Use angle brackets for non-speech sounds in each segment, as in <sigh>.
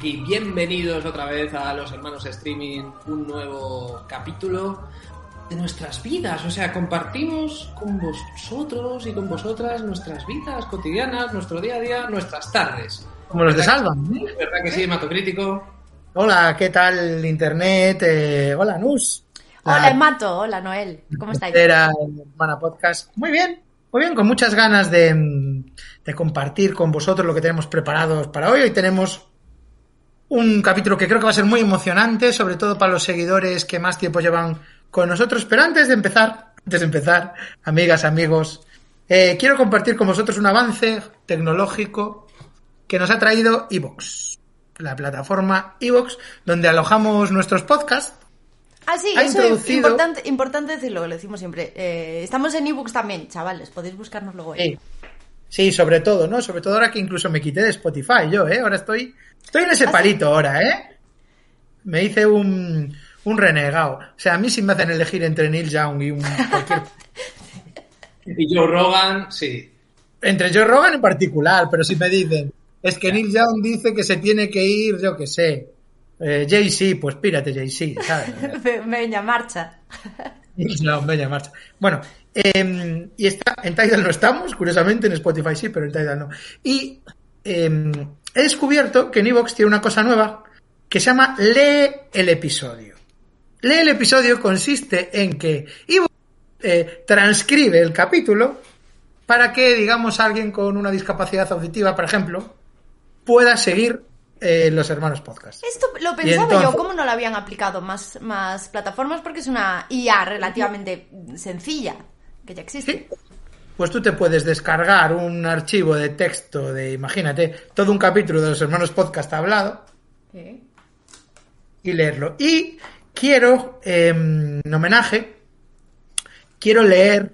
aquí. Bienvenidos otra vez a los hermanos streaming, un nuevo capítulo de nuestras vidas. O sea, compartimos con vosotros y con vosotras nuestras vidas cotidianas, nuestro día a día, nuestras tardes. Como los de Salva. ¿Es verdad que sí, Matocrítico? Hola, ¿qué tal Internet? Eh, hola, Nus. Hola, Mato. Hola, Noel. ¿Cómo estáis? Era Hermana Podcast. Muy bien, muy bien, con muchas ganas de, de compartir con vosotros lo que tenemos preparados para hoy. Hoy tenemos un capítulo que creo que va a ser muy emocionante, sobre todo para los seguidores que más tiempo llevan con nosotros. Pero antes de empezar, antes de empezar, amigas, amigos, eh, quiero compartir con vosotros un avance tecnológico que nos ha traído Evox, la plataforma Evox, donde alojamos nuestros podcasts. Ah, sí, ha eso es importante, importante decirlo, lo decimos siempre. Eh, estamos en ebooks también, chavales, podéis buscarnos luego. ahí. Sí. Sí, sobre todo, ¿no? Sobre todo ahora que incluso me quité de Spotify yo, ¿eh? Ahora estoy, estoy en ese ¿Ah, sí? palito ahora, ¿eh? Me hice un, un renegado. O sea, a mí sí me hacen elegir entre Neil Young y un cualquier... <laughs> Y Joe Rogan, sí. entre Joe Rogan en particular, pero si me dicen, es que Neil Young dice que se tiene que ir, yo qué sé, eh, Jay-Z, pues pírate Jay-Z, ¿sabes? <laughs> Venga, marcha. <laughs> No, media marcha. Bueno, eh, y está, en Tidal no estamos, curiosamente, en Spotify sí, pero en Tidal no. Y eh, he descubierto que en Evox tiene una cosa nueva que se llama Lee el episodio. Lee el episodio consiste en que Evox eh, transcribe el capítulo para que, digamos, alguien con una discapacidad auditiva, por ejemplo, pueda seguir eh, los hermanos podcast. Esto lo pensaba entonces- yo, ¿cómo no lo habían aplicado más, más plataformas? Porque es una IA relativamente sencilla, que ya existe. Sí. Pues tú te puedes descargar un archivo de texto de, imagínate, todo un capítulo de los hermanos podcast hablado y leerlo. Y quiero, eh, en homenaje, quiero leer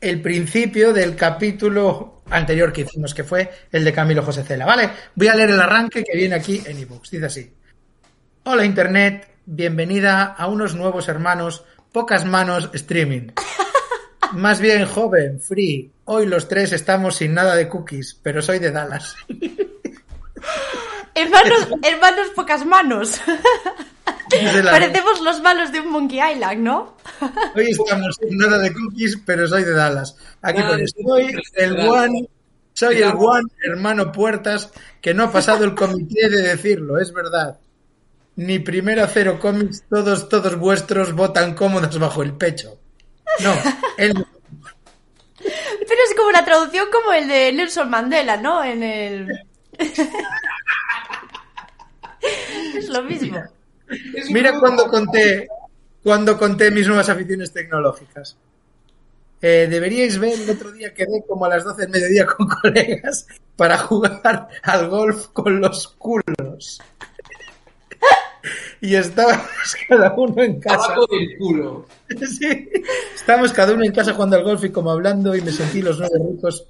el principio del capítulo anterior que hicimos, que fue el de Camilo José Cela. ¿Vale? Voy a leer el arranque que viene aquí en ebooks. Dice así. Hola Internet, bienvenida a unos nuevos hermanos, pocas manos streaming. Más bien joven, free. Hoy los tres estamos sin nada de cookies, pero soy de Dallas. <laughs> Hermanos, hermanos pocas manos. Parecemos los malos de un Monkey Island, ¿no? Hoy estamos sin nada de cookies, pero soy de Dallas. Aquí pone, de soy el one, soy el one hermano Puertas que no ha pasado el comité de decirlo, es verdad. Ni primero cero cómics, todos, todos vuestros votan cómodos bajo el pecho. No, él Pero es como una traducción como el de Nelson Mandela, ¿no? En el... es lo mismo. Mira cuando conté, cuando conté mis nuevas aficiones tecnológicas. Eh, deberíais ver el otro día quedé como a las 12 del mediodía con <laughs> colegas para jugar al golf con los culos. Y estábamos <laughs> cada uno en casa. Tabaco del culo. <laughs> Sí. Estábamos cada uno en casa jugando al golf y como hablando y me sentí los nueve ricos.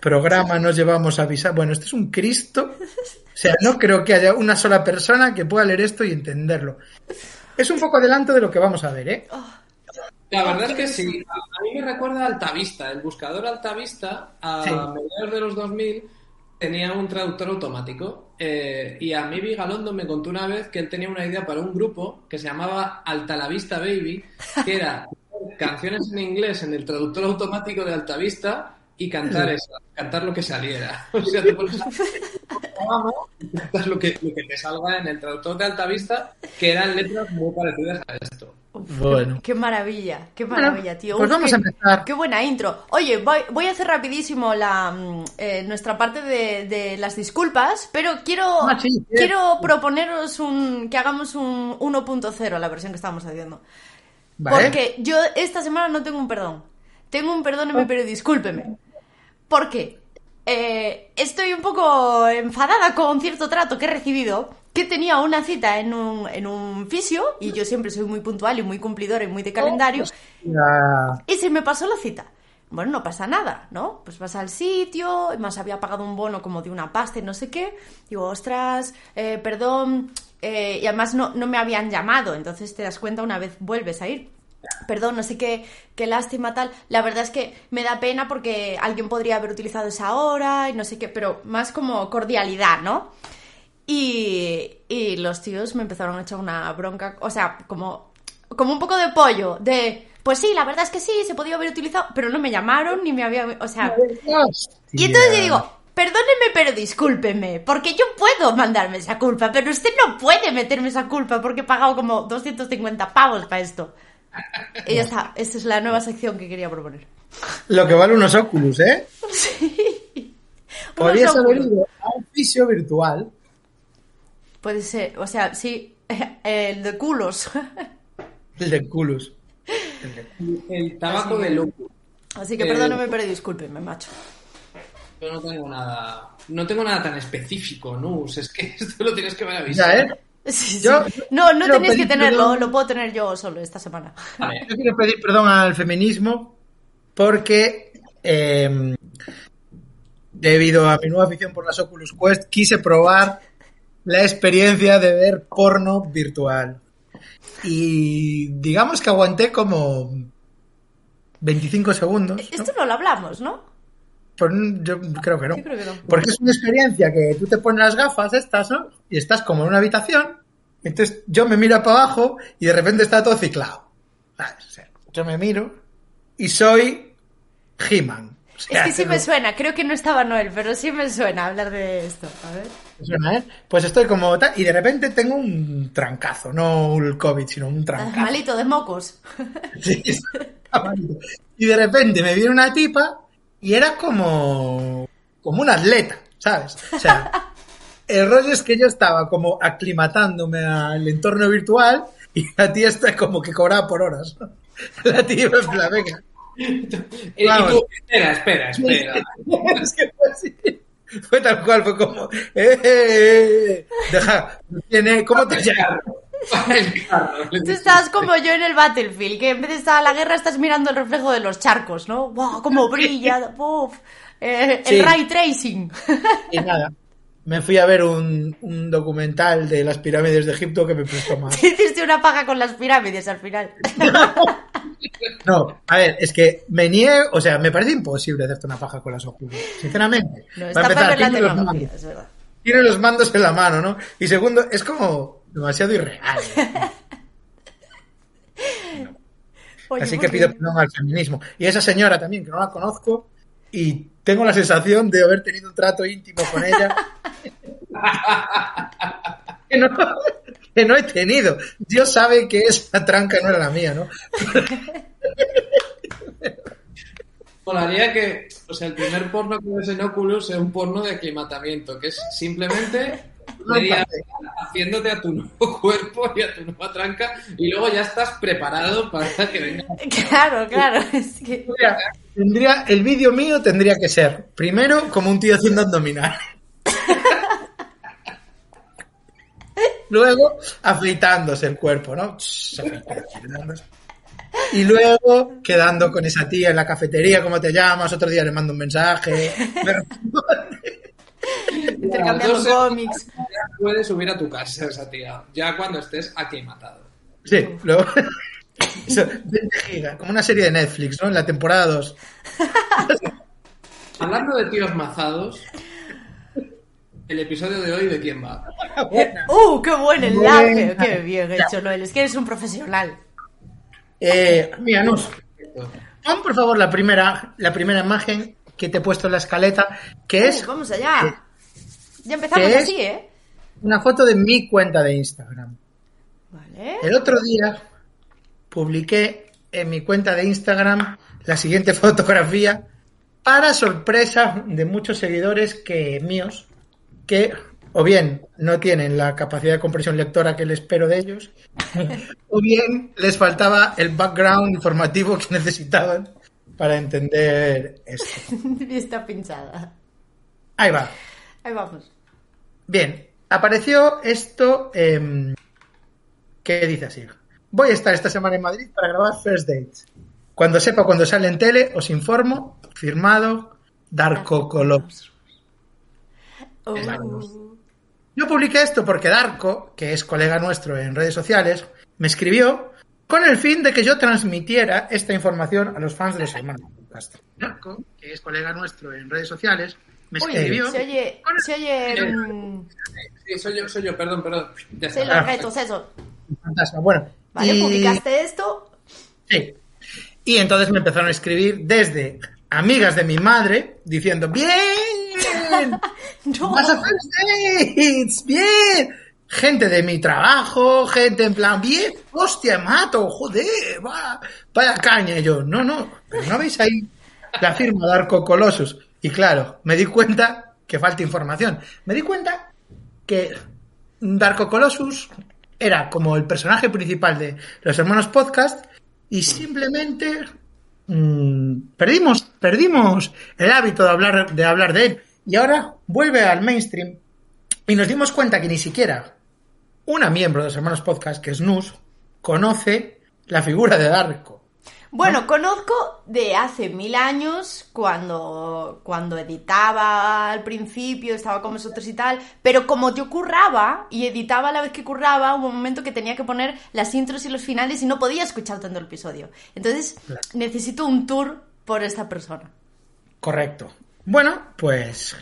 Programa, nos llevamos a avisar. Bueno, esto es un Cristo. O sea, no creo que haya una sola persona que pueda leer esto y entenderlo. Es un poco adelanto de lo que vamos a ver, ¿eh? La verdad es que sí. A a mí me recuerda a Altavista. El buscador Altavista, a Sí. mediados de los 2000, tenía un traductor automático. eh, y a mí Vigalondo me contó una vez que él tenía una idea para un grupo que se llamaba Altalavista Baby, que era <laughs> canciones en inglés en el traductor automático de Altavista y cantar eso, cantar lo que saliera. <laughs> O sea, te pones cantas lo que, lo que te salga en el traductor de Altavista, que eran letras muy parecidas a esto. Bueno. Qué maravilla, qué Bueno, maravilla, tío. pues Uf, vamos qué, a empezar. Qué buena intro. Oye, voy, voy a hacer rapidísimo la mm, eh, nuestra parte de, de las disculpas, pero quiero, Ah, sí, sí. quiero proponeros un, que hagamos un 1.0 a la versión que estamos haciendo. ¿Vale? Porque yo esta semana no tengo un perdón. Tengo un Oh. perdóneme, pero discúlpeme. ¿Por qué? Eh, estoy un poco enfadada con cierto trato que he recibido. Que tenía una cita en un, en un fisio, y yo siempre soy muy puntual y muy cumplidora y muy de calendario, Ya- y se me pasó la cita. Bueno, no pasa nada, ¿no? Pues vas al sitio, más había pagado un bono como de una pasta y no sé qué. Digo, ostras, eh, perdón. eh, y además no, no me habían llamado, entonces te das cuenta una vez vuelves a ir. Perdón, no sé qué, qué lástima tal. La verdad es que me da pena porque alguien podría haber utilizado esa hora y no sé qué, pero más como cordialidad, ¿no? Y, y los tíos me empezaron a echar una bronca, o sea, como, como un poco de pollo, de, pues sí, la verdad es que sí, se podía haber utilizado, pero no me llamaron ni me había, o sea... Y entonces yo digo, perdóneme, pero discúlpeme, porque yo puedo mandarme esa culpa, pero usted no puede meterme esa culpa porque he pagado como 250 pavos para esto. Y ya está, esta es la nueva sección que quería proponer. Lo que vale unos Oculus, ¿eh? <laughs> Podrías Unos haber ido a un fisio virtual. Puede ser, o sea, sí, <laughs> <laughs> el de culos. El de Culus. El tabaco de loco. Así que Eh, perdóneme, pero discúlpeme, macho. Yo no tengo nada. No tengo nada tan específico, ¿no? Es que <laughs> esto lo tienes que ver avisar. ¿eh? Sí, sí. Yo- no, no tenéis que tenerlo, perdón. lo puedo tener yo solo esta semana. Vale. Yo quiero pedir perdón al feminismo porque eh, debido a mi nueva afición por las Oculus Quest quise probar la experiencia de ver porno virtual. Y digamos que aguanté como 25 segundos. Esto no lo hablamos, ¿no? Pues, yo creo que no. Yo creo que no. Porque es una experiencia que tú te pones las gafas estas, ¿no? Y estás como en una habitación. Entonces yo me miro para abajo y de repente está todo ciclado. Sea, yo me miro y soy He-Man. O Es que sí me <laughs> suena, creo que no estaba Noel, pero sí me suena hablar de esto. A ver. Suena, ¿eh? Pues estoy como tal y de repente tengo un trancazo, no el COVID, sino un Estás trancazo. malito de mocos. <laughs> Sí, está malito. y de repente me viene una tipa y era como como un atleta, ¿sabes? O sea, <laughs> el rollo es que yo estaba como aclimatándome al entorno virtual y la tía está como que cobraba por horas. La tía en plan, venga. <laughs> Y tú, espera, espera, espera. Es que fue así. <laughs> Fue tal cual, fue como, eh, eh, eh, deja, tiene, ¿cómo te llamas? Tú estás como yo en el Battlefield, que en vez de estar a la guerra estás mirando el reflejo de los charcos, ¿no? ¡Wow! ¡Cómo <laughs> brilla! ¡Puf! Eh, Sí. El ray tracing. Y nada, me fui a ver un, un documental de las pirámides de Egipto que me prestó <laughs> más. Hiciste una paja con las pirámides al final. <laughs> No, a ver, es que me niego, o sea, me parece imposible hacerte una paja con las Oculus, sinceramente. No, Para está para ver la tiene los, mandos, es verdad. tiene los mandos en la mano, ¿no? Y segundo, es como demasiado irreal. <laughs> Oye, Así que pido bien. perdón al feminismo. Y esa señora también, que no la conozco, y tengo la sensación de haber tenido un trato íntimo con ella. <laughs> que, no, que no he tenido. Dios sabe que esa tranca no era la mía, ¿no? <laughs> Molaría que, o sea, el primer porno que ves en Oculus es un porno de aclimatamiento, que es simplemente media haciéndote a tu nuevo <laughs> cuerpo y a tu nueva tranca, y luego ya estás preparado para que venga. Claro, claro. Es que... Mira, tendría, el vídeo mío tendría que ser, primero, como un tío haciendo abdominal. Luego, afeitándose el cuerpo, ¿no? Y luego, quedando con esa tía en la cafetería, ¿cómo te llamas? Otro día le mando un mensaje. <laughs> Dos cómics. Ya puedes subir a tu casa esa tía, ya cuando estés aclimatado. Sí, luego... Eso, 20 gigas, como una serie de Netflix, ¿no? En la temporada 2. Hablando de tíos mazados, el episodio de hoy de quién va. <laughs> ¡Uh, qué buen enlace! Buena. ¡Qué bien hecho, Noel! Es que eres un profesional. Eh, mira, Nus, pon por favor la primera, la primera imagen que te he puesto en la escaleta, que es Uh, vamos allá. Ya empezamos ¿Qué es? así, ¿eh? una foto de mi cuenta de Instagram. Vale. El otro día publiqué en mi cuenta de Instagram la siguiente <laughs> fotografía para sorpresa de muchos seguidores que míos que o bien no tienen la capacidad de comprensión lectora que le espero de ellos, <laughs> o bien les faltaba el background informativo que necesitaban para entender esto. <laughs> Está pinchada. Ahí va. Ahí vamos. Bien, apareció esto eh, que dice así. Voy a estar esta semana en Madrid para grabar First Dates. Cuando sepa cuando sale en tele, os informo. Firmado Darko Colossus. Oh. Yo publiqué esto porque Darko, que es colega nuestro en redes sociales, me escribió con el fin de que yo transmitiera esta información a los fans de los hermanos. Darko, que es colega nuestro en redes sociales, me Uy, escribió. se oye, se oye, mm, Sí, soy yo, soy yo, perdón, perdón. Ya oyen los retos, eso. Fantasma. Bueno, Vale, y- publicaste esto. Sí. Y entonces me empezaron a escribir desde amigas de mi madre diciendo, bien, <laughs> No. vas a First Dates, bien. Gente de mi trabajo, gente en plan, bien, hostia, mato, joder, va, vaya caña. Y yo, no, no, pero no veis ahí la firma de Arco Colossus. Y claro, me di cuenta que falta información. Me di cuenta que Darko Colossus era como el personaje principal de los hermanos podcast y simplemente mm, perdimos perdimos el hábito de hablar de hablar de él y ahora vuelve al mainstream y nos dimos cuenta que ni siquiera una miembro de los hermanos podcast que es Nus conoce la figura de Darko Bueno, conozco de hace mil años, cuando, cuando editaba al principio, estaba con vosotros y tal, pero como yo curraba y editaba a la vez que curraba, hubo un momento que tenía que poner las intros y los finales y no podía escuchar tanto el episodio. Entonces, necesito un tour por esta persona. correcto bueno pues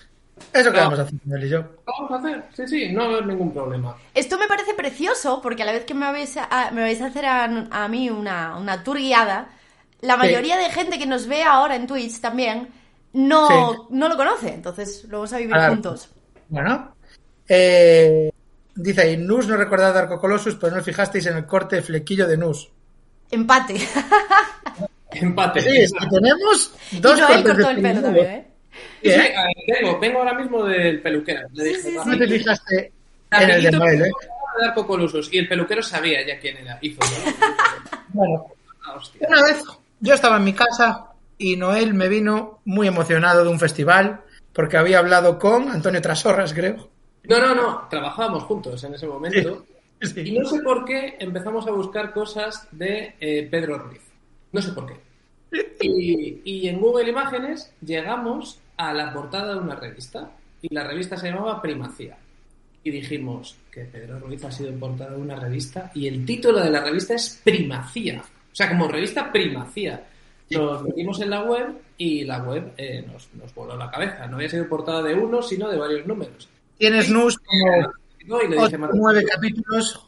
eso que No. vamos a hacer él y yo Vamos a hacer, sí, sí, no va a haber ningún problema. Esto me parece precioso porque a la vez que me vais a, me vais a hacer a, a mí una, una tour guiada, la mayoría de gente que nos ve ahora en Twitch también no, Sí. no lo conoce. Entonces lo vamos a vivir juntos. Bueno, eh, dice ahí, Nus no recordaba Darko Colossus, pero no os fijasteis en el corte de flequillo de Nus. Empate. <laughs> Empate. Sí, es que tenemos y dos cortes de cortó el pelo también, ¿eh? Sí, ¿Eh? vengo, vengo ahora mismo del peluquero. Le Sí, dije, sí, "Va, No te fijaste en el de Noel, ¿eh? de Darko Colossus. Y el peluquero sabía ya quién era. Hizo ¿no? <laughs> Bueno, Ah, una vez yo estaba en mi casa y Noel me vino muy emocionado de un festival porque había hablado con Antonio Trasorras, creo. No, no, no. Trabajábamos juntos en ese momento. Y Sí. no sé por qué empezamos a buscar cosas de eh, Pedro Ruiz. No sé por qué. Y, y en Google Imágenes llegamos a la portada de una revista. Y la revista se llamaba Primacía. Y dijimos que Pedro Ruiz ha sido portada de una revista y el título de la revista es Primacía. O sea, como revista Primacía. Nos metimos en la web y la web eh, nos, nos voló la cabeza. No había sido portada de uno, sino de varios números. Tienes Nus como ¿no? Y le dije, ocho, "Marta, nueve capítulos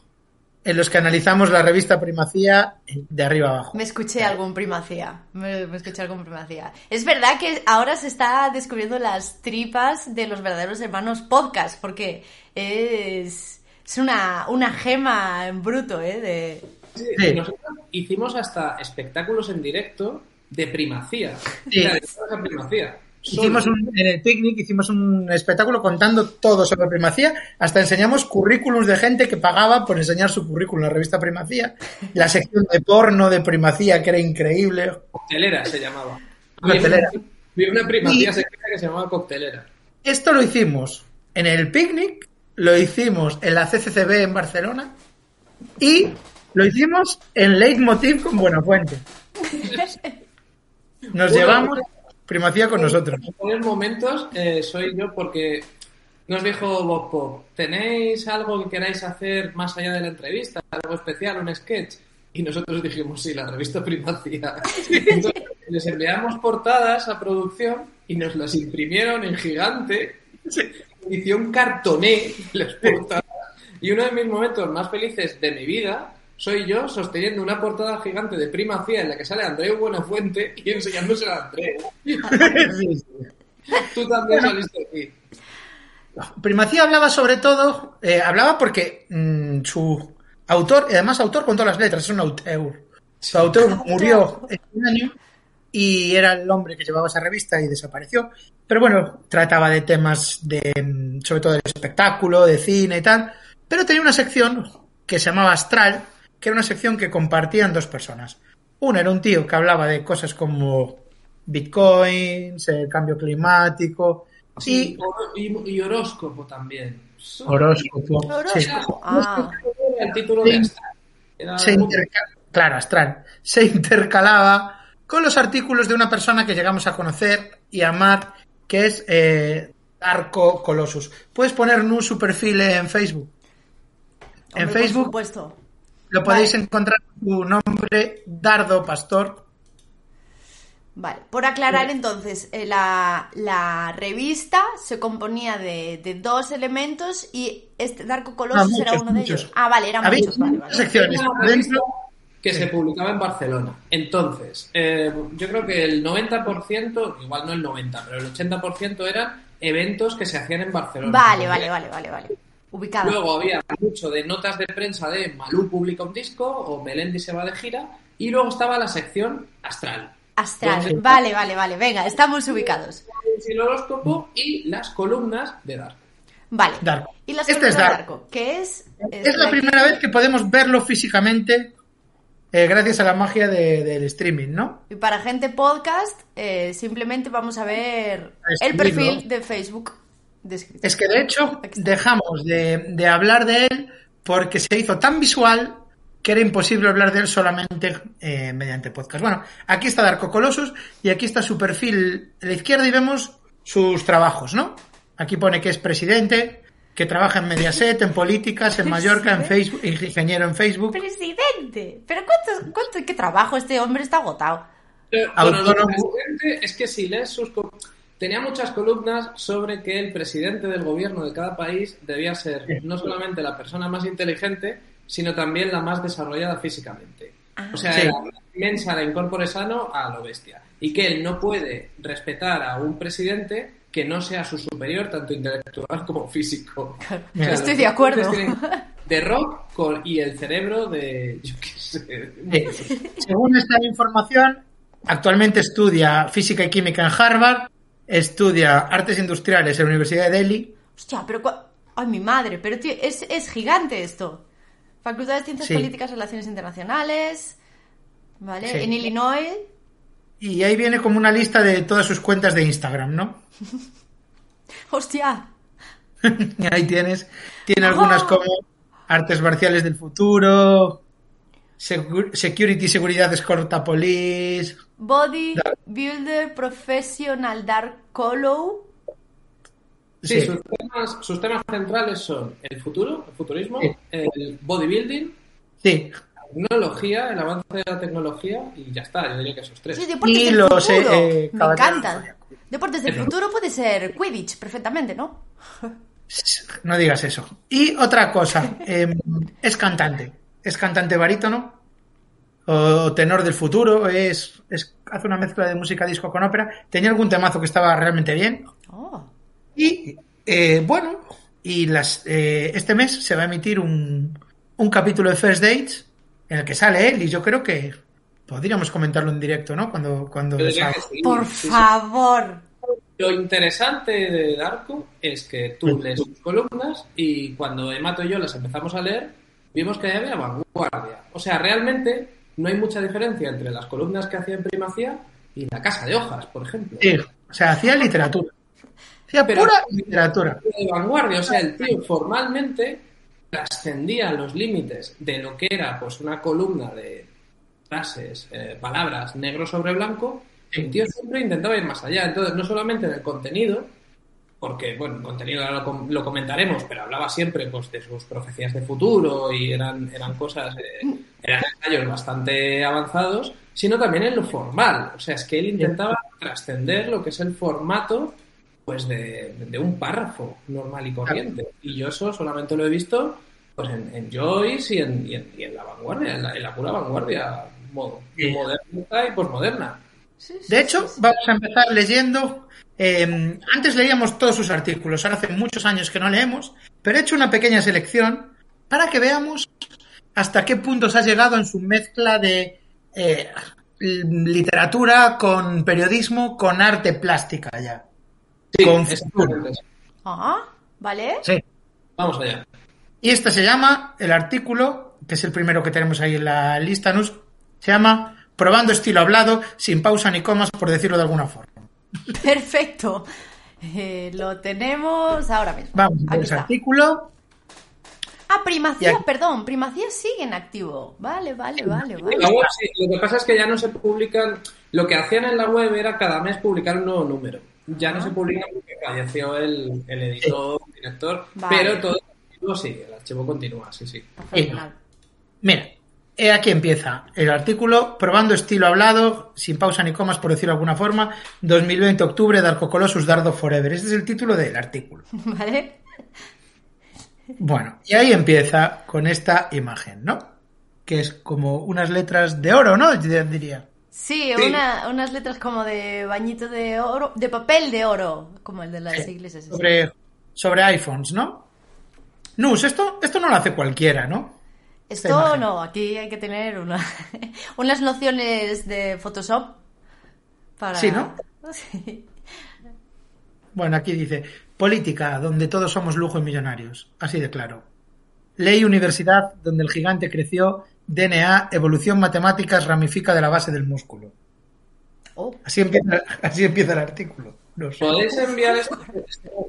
en los que analizamos la revista Primacía de arriba abajo. Me escuché algún primacía. Me, me escuché algún primacía. Es verdad que ahora se está descubriendo las tripas de los verdaderos hermanos podcast, porque es, es una, una gema en bruto, ¿eh? De... Sí. Nosotros hicimos hasta espectáculos en directo de primacía. Sí. A primacía. Hicimos un, en el picnic hicimos un espectáculo contando todo sobre Primacía, hasta enseñamos currículums de gente que pagaba por enseñar su currículum en la revista Primacía, la sección de porno de Primacía que era increíble. Coctelera se llamaba. Coctelera. Vi una primacía secreta que se llamaba Coctelera. Esto lo hicimos en el picnic, lo hicimos en la CCCB en Barcelona y lo hicimos en Leitmotiv con Buenafuente. <laughs> Nos Bueno, llevamos Primacía con nosotros. En varios momentos eh, soy yo porque nos dijo Bob Pop, ¿tenéis algo que queráis hacer más allá de la entrevista? ¿Algo especial, un sketch? Y nosotros dijimos, sí, la revista Primacía. Entonces, les enviamos portadas a producción y nos las imprimieron en gigante, edición cartoné, las portadas. Y uno de mis momentos más felices de mi vida soy yo sosteniendo una portada gigante de Primacía en la que sale Andreu Buenafuente y enseñándose a Andreu. <laughs> Sí, sí. Tú también saliste aquí. Primacía hablaba sobre todo, eh, hablaba porque mm, su autor, y además autor con todas las letras, es un auteur. Su autor murió este año y era el hombre que llevaba esa revista y desapareció. Pero bueno, trataba de temas de, mm, sobre todo del espectáculo, de cine y tal. Pero tenía una sección que se llamaba Astral, que era una sección que compartían dos personas. Uno era un tío que hablaba de cosas como bitcoins, el cambio climático Sí, y y, y horóscopo también. horóscopo. sí. Horóscopo. Ah, El título de Astral. Era se muy- interca- claro, astral, se intercalaba con los artículos de una persona que llegamos a conocer y amar, que es eh, Darko Colossus. Puedes poner Nu su perfil en Facebook. en Facebook Por supuesto. Lo podéis Vale. encontrar con su nombre, Dardo Pastor. Vale, por aclarar entonces, eh, la, la revista se componía de, de dos elementos y este Darko Colossus Ah, era muchos, uno de muchos. ellos. Ah, vale, eran muchos, vale, vale. secciones. Dentro, que Sí. se publicaba en Barcelona. Entonces, eh, yo creo que el 90%, igual no el 90%, pero el 80% eran eventos que se hacían en Barcelona. Vale, vale, vale, vale, vale. Ubicada. Luego había mucho de notas de prensa de Malú publica un disco o Melendi se va de gira. Y luego estaba la sección astral. Astral. Donde- Vale, vale, vale. Venga, estamos ubicados. El horóscopo y las columnas de Dark. Vale. Darko. Y la Este es de Darko. Darko, que es... es la primera vez que podemos verlo físicamente eh, gracias a la magia de- del streaming, ¿no? Y para gente podcast, eh, simplemente vamos a ver el perfil de Facebook descrito. Es que de hecho dejamos de, de hablar de él porque se hizo tan visual que era imposible hablar de él solamente eh, mediante podcast. Bueno, aquí está Darko Colossus y aquí está su perfil a la izquierda y vemos sus trabajos, ¿no? Aquí pone que es presidente, que trabaja en Mediaset, en políticas, en Mallorca, en Facebook, ingeniero en Facebook. ¡Presidente! ¿Pero cuánto, cuánto, qué trabajo? Este hombre está agotado. Bueno, lo presidente es que si lees sus... Tenía muchas columnas sobre que el presidente del gobierno de cada país debía ser no solamente la persona más inteligente, sino también la más desarrollada físicamente. O sea, Sí. era inmensa la incorpore sano a lo bestia. Y que él no puede respetar a un presidente que no sea su superior, tanto intelectual como físico. <laughs> O sea, Estoy de acuerdo. De rock con- y el cerebro de... <laughs> Yo qué sé. Según esta información, actualmente estudia física y química en Harvard, estudia artes industriales en la Universidad de Delhi. Hostia, pero... Ay, mi madre, pero tío, es, es gigante esto. Facultad de Ciencias Sí. Políticas y Relaciones Internacionales, ¿vale? Sí. En Illinois. Y ahí viene como una lista de todas sus cuentas de Instagram, ¿no? <laughs> Hostia, Y <laughs> ahí tienes, tiene algunas ¡Oh! como artes marciales del futuro, security, seguridad escolta police. Body Builder Professional Dark Color. Sí, Sí. Sus, temas, sus temas centrales son el futuro, el futurismo, Sí. el bodybuilding, Sí, la tecnología, el avance de la tecnología y ya está, yo diría que esos tres. Sí, deportes Y del los, futuro. eh, Me caballeros encanta. zodiaco. Deportes del futuro puede ser Quidditch, perfectamente, ¿no? no digas eso. Y otra cosa, <laughs> eh, es cantante, es cantante barítono o tenor del futuro, es, es- hace una mezcla de música disco con ópera. Tenía algún temazo que estaba realmente bien, Oh. Y eh, bueno, y las, eh, este mes se va a emitir un, un capítulo de First Dates en el que sale él y yo creo que podríamos comentarlo en directo, ¿no? Cuando, cuando sí, Por sí, sí. favor. Lo interesante de Darko es que tú lees sus columnas y cuando Emato y yo las empezamos a leer, vimos que había vanguardia. O sea, realmente no hay mucha diferencia entre las columnas que hacía en Primacía y La Casa de Hojas, por ejemplo. Sí, o sea, hacía literatura. Hacía Pero- pura literatura. de vanguardia, o sea, el tío formalmente trascendía los límites de lo que era pues una columna de frases, eh, palabras negro sobre blanco, el tío siempre intentaba ir más allá. Entonces, no solamente en el contenido, porque, bueno, el contenido ahora lo, com- lo comentaremos, pero hablaba siempre pues, de sus profecías de futuro y eran, eran cosas, eh, eran ensayos bastante avanzados, sino también en lo formal. O sea, es que él intentaba trascender lo que es el formato pues de, de un párrafo normal y corriente. Y yo eso solamente lo he visto pues en, en Joyce y en, y en, y en la vanguardia, en la, en la pura vanguardia mo- Sí. moderna y posmoderna. Sí, sí, De hecho, vamos a empezar leyendo. Eh, antes leíamos todos sus artículos, ahora hace muchos años que no leemos, pero he hecho una pequeña selección para que veamos hasta qué puntos ha llegado en su mezcla de eh, literatura con periodismo con arte plástica ya. Sí, Con. Ah, ¿vale? Sí. Vamos allá. Y este se llama, el artículo, que es el primero que tenemos ahí en la lista, Nus, se llama Probando estilo hablado, sin pausa ni comas, por decirlo de alguna forma. <laughs> Perfecto. Eh, lo tenemos ahora mismo. Vamos a ver artículo. Ah, primacía, aquí- perdón, primacía sigue en activo. Vale, vale, vale, vale. la web sí, lo que pasa es que ya no se publican. Lo que hacían en la web era cada mes publicar un nuevo número. Ya no se publica porque falleció el, el editor, el director, Vale. pero todo el archivo sí, el archivo continúa, sí, sí. Mira, he aquí empieza el artículo, probando estilo hablado, sin pausa ni comas, por decirlo de alguna forma, 2020 octubre, Darko Colossus, Dardo Forever. Este es el título del artículo. <laughs> ¿Vale? Bueno, y ahí empieza con esta imagen, ¿no? Que es como unas letras de oro, ¿no? Yo diría. Sí, Sí. una- unas letras como de bañito de oro, de papel de oro, como el de las Sí, iglesias. Sobre, sobre iPhones, ¿no? Nus, esto, esto no lo hace cualquiera, ¿no? Esto no, aquí hay que tener una, <laughs> unas nociones de Photoshop para... Sí, ¿no? <laughs> Sí. Bueno, aquí dice, política, donde todos somos lujo y millonarios. Así de claro. Ley universidad, donde el gigante creció. DNA, evolución matemáticas, ramifica de la base del músculo. Oh, Así empieza, <laughs> así empieza el artículo. No sé. ¿Podéis enviar esto?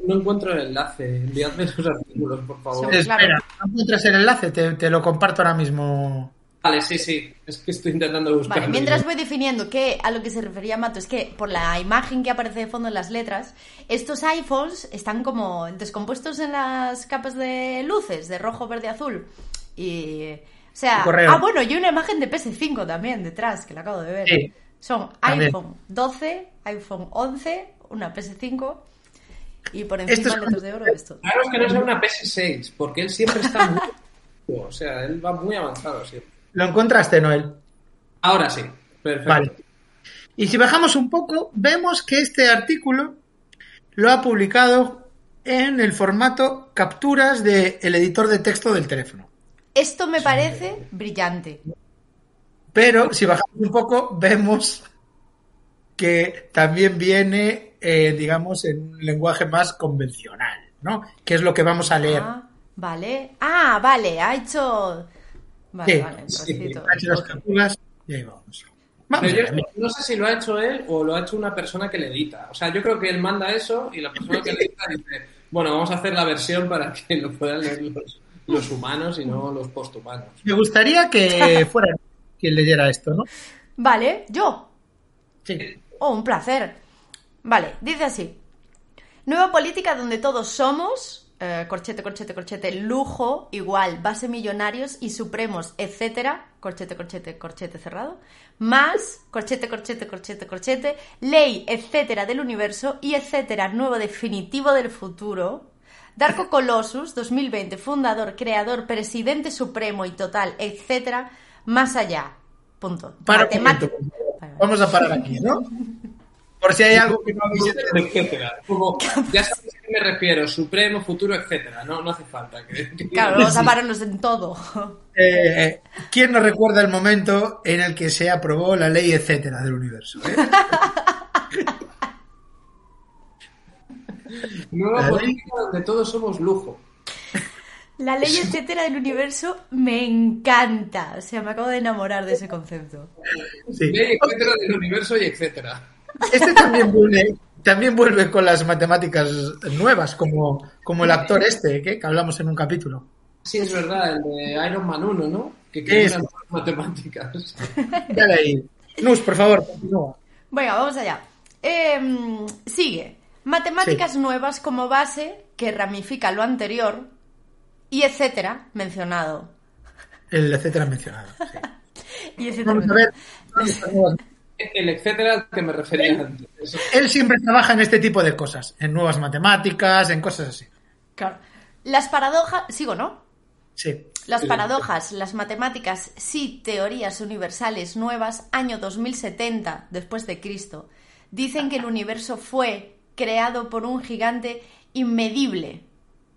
No encuentro el enlace. Enviadme los artículos, por favor. Sí. Espera. ¿no encuentras el enlace? Te, te lo comparto ahora mismo. Vale, sí, sí. Es que estoy intentando buscar. Vale, mientras voy definiendo que a lo que se refería Mato es que por la imagen que aparece de fondo en las letras, estos iPhones están como descompuestos en las capas de luces de rojo, verde, azul. Y. O sea. Ah, bueno, y una imagen de PS5 también detrás, que la acabo de ver. Sí, Son también. iPhone 12, iPhone 11, una PS5 y por encima Esto es letras de oro esto. Claro es que no sea una PS6, porque él siempre está muy... <laughs> o sea, él va muy avanzado siempre. ¿Lo encontraste, Noel? Ahora sí. Perfecto. Vale. Y si bajamos un poco, vemos que este artículo lo ha publicado en el formato capturas del editor de texto del teléfono. Esto me parece brillante. Pero si bajamos un poco, vemos que también viene, eh, digamos, en un lenguaje más convencional, ¿no? Que es lo que vamos a leer. Ah, vale. Ah, vale, ha hecho. Vale, Sí, vale, sí, trocito. ha hecho las capturas y ahí vamos. Yo no sé si lo ha hecho él o lo ha hecho una persona que le edita. O sea, yo creo que él manda eso y la persona que le edita dice, bueno, vamos a hacer la versión para que lo puedan leer los, los humanos y no los posthumanos. Me gustaría que <laughs> fuera quien leyera esto, ¿no? Vale, yo. Sí. Oh, un placer. Vale, dice así. Nueva política donde todos somos, eh, corchete, corchete, corchete, lujo, igual, base millonarios y supremos, etcétera, corchete, corchete, corchete cerrado, más, corchete, corchete, corchete, corchete, ley, etcétera del universo y etcétera, nuevo definitivo del futuro, Darko Colossus, 2020, fundador, creador, presidente supremo y total, etcétera, más allá. Punto. Para un Matemática- momento. Vamos a parar aquí, ¿no? Por si hay algo que no habéis etcétera. Como, ya sabéis a qué me refiero, supremo, futuro, etcétera. No, no hace falta. Que, que- Claro, vamos a pararnos en todo. Eh, ¿Quién no recuerda el momento en el que se aprobó la ley etcétera del universo? eh? <laughs> Nueva Vale. política donde todos somos lujo. La ley etcétera del universo me encanta. O sea, me acabo de enamorar de ese concepto. Sí. Ley, etcétera del universo y etcétera. Este también vuelve, también vuelve con las matemáticas nuevas, como, como el actor este, ¿eh? que hablamos en un capítulo. Sí, es verdad, el de Iron Man 1, ¿no? Que unas matemáticas. <laughs> Dale ahí. Nus, por favor, continúa. Venga, vamos allá. Em, sigue. Matemáticas nuevas como base que ramifica lo anterior y etcétera mencionado. El etcétera mencionado. sí. <laughs> Y etcétera Vamos a ver. El etcétera al que me refería antes. Eso. Él siempre trabaja en este tipo de cosas, en nuevas matemáticas, en cosas así. Claro. Las paradojas. Sigo, ¿no? Sí. Las paradojas, las matemáticas, sí, teorías universales nuevas, año 2070 después de Cristo, dicen que el universo fue creado por un gigante inmedible.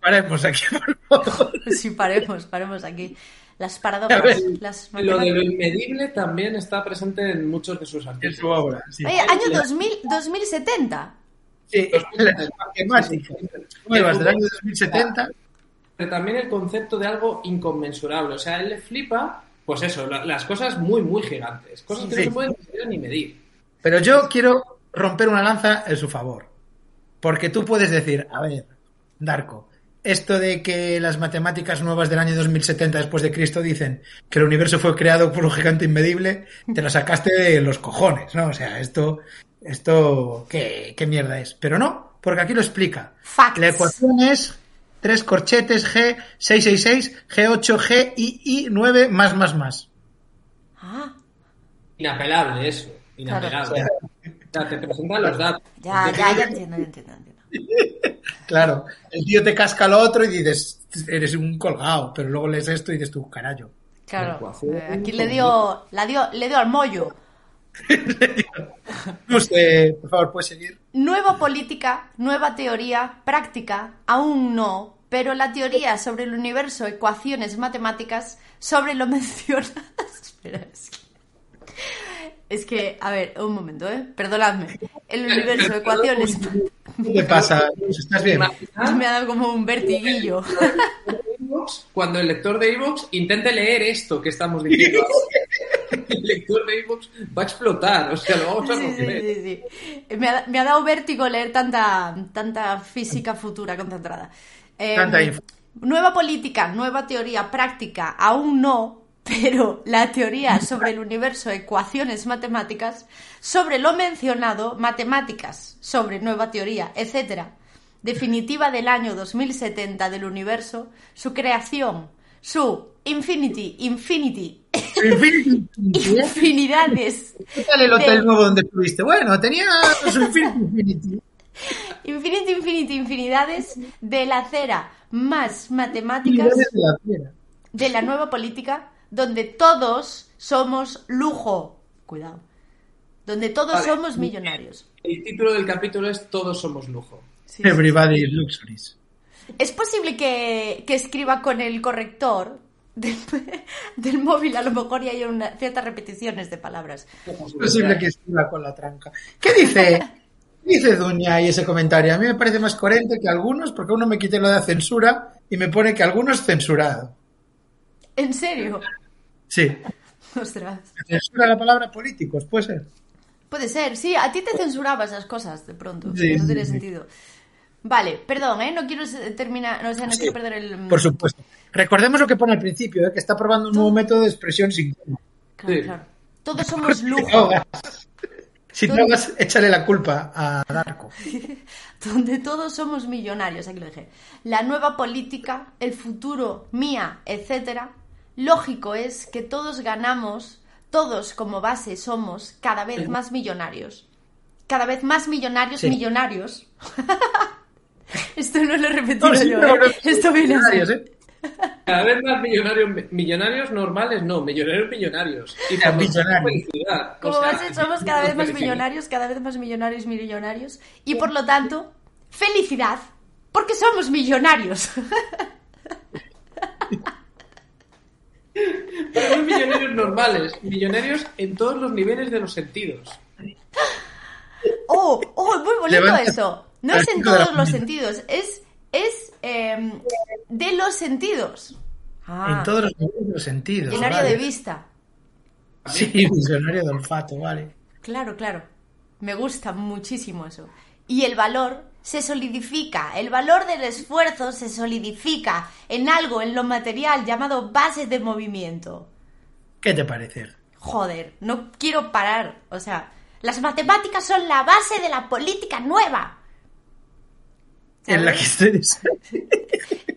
Paremos aquí, por favor. <laughs> Sí, paremos, paremos aquí. Las paradojas, ver, las Lo de lo inmedible también está presente en muchos de sus En artículos. su obra, sí. Oye, año 2000, 2070. Sí, las matemáticas. ¿Cómo ibas? Del año 2070. Pero también el concepto de algo inconmensurable. O sea, él le flipa, pues eso, la- las cosas muy, muy gigantes. Cosas que Sí. no se pueden ni medir. Pero yo quiero romper una lanza en su favor. Porque tú puedes decir, a ver, Darko, esto de que las matemáticas nuevas del año 2070 después de Cristo dicen que el universo fue creado por un gigante inmedible, te lo sacaste de los cojones, ¿no? O sea, esto, esto, ¿qué, qué mierda es? Pero no, porque aquí lo explica. Facts. La ecuación es tres corchetes G, 666, G8, G, I, I, 9, más, más, más. Ah, Inapelable eso. Inapelable. Claro. O sea, te presentan los datos. ya, ya, ya entiendo, ya entiendo, ya entiendo. Claro, el tío te casca lo otro y dices, eres un colgado, pero luego lees esto y dices tú, carajo. Claro, eh, aquí le dio, la dio, le dio al mollo. <laughs> Usted, por favor, puede seguir. Nueva política, nueva teoría, práctica, aún no, pero la teoría sobre el universo, ecuaciones matemáticas, sobre lo <laughs> mencionado. Espera, es que. Es que, a ver, un momento, ¿eh? Perdonadme. El universo, ecuaciones. ¿Qué te pasa? ¿Estás bien? Imaginad Me ha dado como un vertiguillo. Cuando el lector de Evox intente leer esto que estamos diciendo. El lector de Evox va a explotar. O sea, lo vamos a Sí, sí, romper. sí, sí. Me ha, me ha dado vértigo leer tanta, tanta física futura concentrada. Eh, Tanta info. Nueva política, nueva teoría práctica, aún no, pero la teoría sobre el universo, ecuaciones matemáticas, sobre lo mencionado, matemáticas, sobre nueva teoría, etcétera, definitiva del año 2070 del universo, su creación, su infinity, infinity, infinidades. ¿Qué tal el hotel nuevo donde estuviste? Bueno, tenía su Infinity, Infinity. Infinity, infinity, infinidades de la cera más matemáticas de la nueva política, donde todos somos lujo. Cuidado. Donde todos Vale. somos millonarios. El título del capítulo es Todos somos lujo. Sí. Everybody is luxuries. Es posible que, que escriba con el corrector del, <laughs> del móvil, a lo mejor y haya una, ciertas repeticiones de palabras. Es posible que escriba con la tranca. ¿Qué dice? <laughs> ¿Qué dice Duña y ese comentario? A mí me parece más coherente que algunos, porque uno me quite lo de censura y me pone que algunos censurado. ¿En serio? Sí. <laughs> Ostras. Censura la palabra políticos, puede ser. Puede ser, sí, a ti te censuraba esas cosas de pronto, Sí, que no tiene sí. sentido. Vale, perdón, ¿eh? No quiero terminar, no, o sea, no quiero perder el... Por supuesto. Recordemos lo que pone al principio, ¿eh? que está probando un nuevo método de expresión sin. Claro, claro. Todos <laughs> somos lujo. si te ahogas, échale la culpa a Darko. <laughs> donde todos somos millonarios, aquí lo dejé. La nueva política, el futuro, mía, etcétera. Lógico es que todos ganamos, todos como base somos cada vez más millonarios. Cada vez más millonarios, Sí. millonarios. <laughs> Esto no lo he repetido No, sí, yo, pero ¿eh? no- Esto viene así. ¿eh? Cada vez más millonarios, millonarios normales, no, millonarios millonarios. Y cuando Millonarios. felicidad. Como base somos cada vez más millonarios, cada vez más millonarios, millonarios. Y por lo tanto, felicidad, porque somos millonarios. <laughs> Pero no millonarios normales, millonarios en todos los niveles de los sentidos. Oh, oh, muy bonito Levanta eso. No es en chico de la todos los sentidos, es, es em, de los sentidos. Ah, En todos los niveles de los sentidos. Visionario vale. de vista. Sí, visionario de olfato, vale. Claro, claro. Me gusta muchísimo eso. Y el valor se solidifica, el valor del esfuerzo se solidifica en algo, en lo material llamado base de movimiento. ¿Qué te parece? Joder, no quiero parar. O sea, las matemáticas son la base de la política nueva. En la que estés.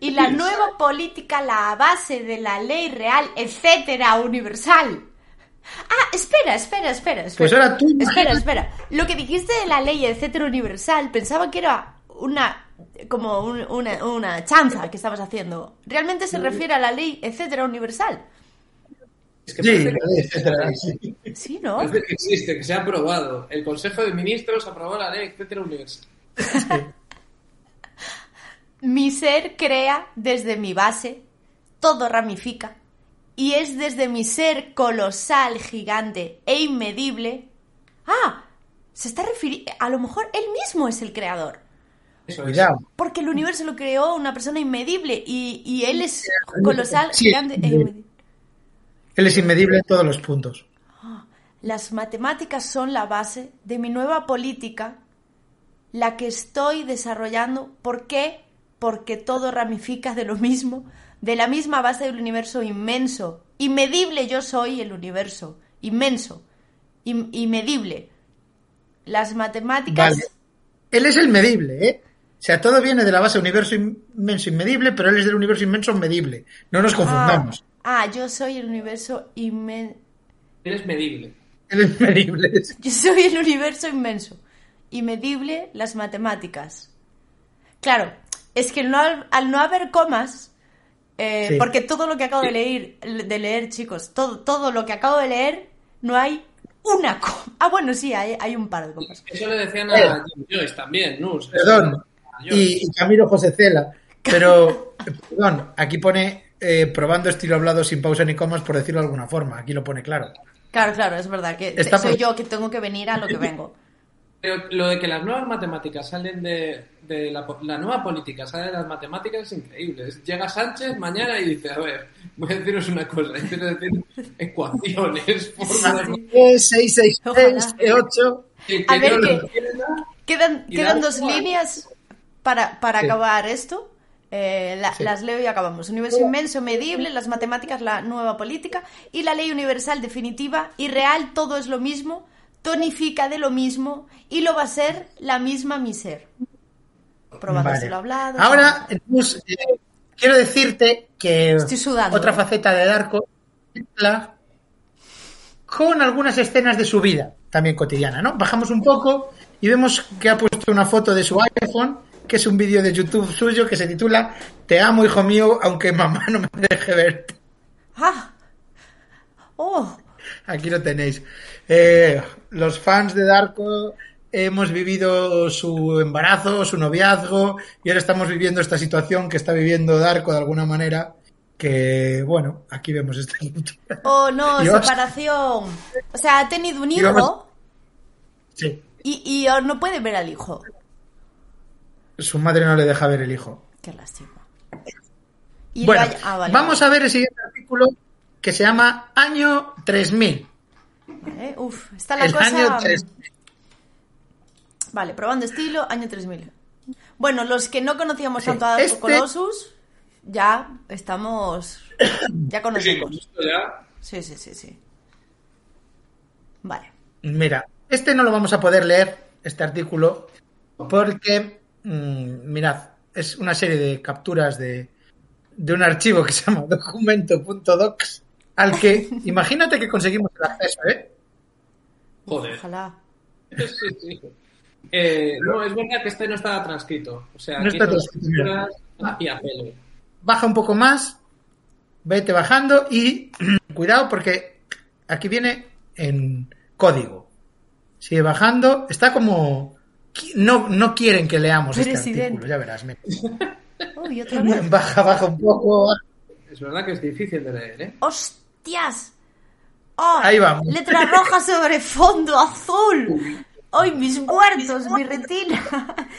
Y la nueva política, la base de la ley real, etcétera, universal. Ah, espera, espera, espera, espera. Pues ahora tú Espera, espera. Lo que dijiste de la ley, etcétera, universal, pensaba que era una como un- una, una chanza que estabas haciendo. Realmente se refiere a la ley, etcétera, universal. Es que Sí, parece que, etcétera, sí. Sí, ¿no? parece que existe, que se ha aprobado. El Consejo de Ministros aprobó la ley, etcétera, universal. Mi ser crea desde mi base, todo ramifica, y es desde mi ser colosal, gigante e inmedible. Ah, se está refiriendo. A lo mejor él mismo es el creador. Eso es. Porque el universo lo creó una persona inmedible y, y él es colosal, Sí, gigante e inmedible. Él es inmedible en todos los puntos. Las matemáticas son la base de mi nueva política, la que estoy desarrollando. ¿Por qué? Porque todo ramifica de lo mismo, de la misma base del universo inmenso. Inmedible yo soy el universo, inmenso, inmedible. Las matemáticas... Vale. Él es el medible, ¿eh? O sea, todo viene de la base universo inmenso inmedible, pero él es del universo inmenso medible. No nos confundamos. Ah, ah, yo soy el universo inmenso. Eres medible. Él es medible. <laughs> Yo soy el universo inmenso y medible las matemáticas. Claro, es que no, al no haber comas, eh, Sí. porque todo lo que acabo de leer, de leer, chicos, todo, todo lo que acabo de leer, no hay una coma. <laughs> Ah, bueno, sí, hay, hay un par de comas. Eso le decían a Jim Joyce también, Nus. Perdón. Y, y Camilo José Cela. Pero, <laughs> perdón, aquí pone eh, probando estilo hablado sin pausa ni comas, por decirlo de alguna forma. Aquí lo pone claro. Claro, claro, es verdad que Está soy por- yo que tengo que venir a lo que <laughs> vengo. Pero lo de que las nuevas matemáticas salen de, de la, po- la nueva política sale de las matemáticas es increíble. Llega Sánchez mañana y dice, a ver, voy a deciros una cosa, a decir ecuaciones, <laughs> fórmulas... <laughs> E, 6, 6, Ojalá. 6, 8. que- A ver, que-. Quedan, quedan dos líneas para, para Sí. acabar esto. Eh, la- Sí. Las leo y acabamos. Universo inmenso, medible, las matemáticas, la nueva política y la ley universal definitiva y real, todo es lo mismo, tonifica de lo mismo y lo va a ser la misma mi ser. Probando Vale. lo hablado. Ahora, pues, eh, quiero decirte que Estoy sudando, otra ¿eh? faceta de Darko la- con algunas escenas de su vida, también cotidiana, ¿no? Bajamos un poco y vemos que ha puesto una foto de su iPhone, que es un vídeo de YouTube suyo que se titula Te amo, hijo mío, aunque mamá no me deje verte. ¡Ah! ¡Oh! Aquí lo tenéis. Eh, los fans de Darko hemos vivido su embarazo, su noviazgo, y ahora estamos viviendo esta situación que está viviendo Darko de alguna manera. Que bueno, aquí vemos esta cultura. ¡Oh, no! <laughs> Dios. Separación. O sea, ha tenido un vamos- hijo Sí, y, y no puede ver al hijo. su madre no le deja ver el hijo. Qué lástima. Y Bueno, haya- ah, vale, vamos a ver el siguiente artículo que se llama Año 3000. Vale, Uf, está la El cosa. año 3000. Vale, probando estilo, año 3000. Bueno, los que no conocíamos Sí, tanto a este- Colossus, ya estamos. <coughs> Ya conocemos. con esto ya... Sí, sí, sí, sí. Vale. Mira, este no lo vamos a poder leer, este artículo, porque, mm, mirad, es una serie de capturas de, de un archivo que se llama <laughs> documento.docs, al que imagínate que conseguimos el acceso, ¿eh? Joder. Ojalá. Sí, sí. Eh, no, es verdad que este no estaba transcrito. O sea, No está transcrito, mira. escrituras a- y a pelo. Baja un poco más, vete bajando y <clears throat> cuidado porque aquí viene en código. Sigue bajando, está como... No, no quieren que leamos este artículo, ya verás. mira. Uy, otra vez. <laughs> Baja, baja un poco. Es verdad que es difícil de leer, ¿eh? ¡Hostias! ¡Oh! Ahí vamos. Letra roja sobre fondo azul. ¡Ay, mis muertos! ¡Mi retina!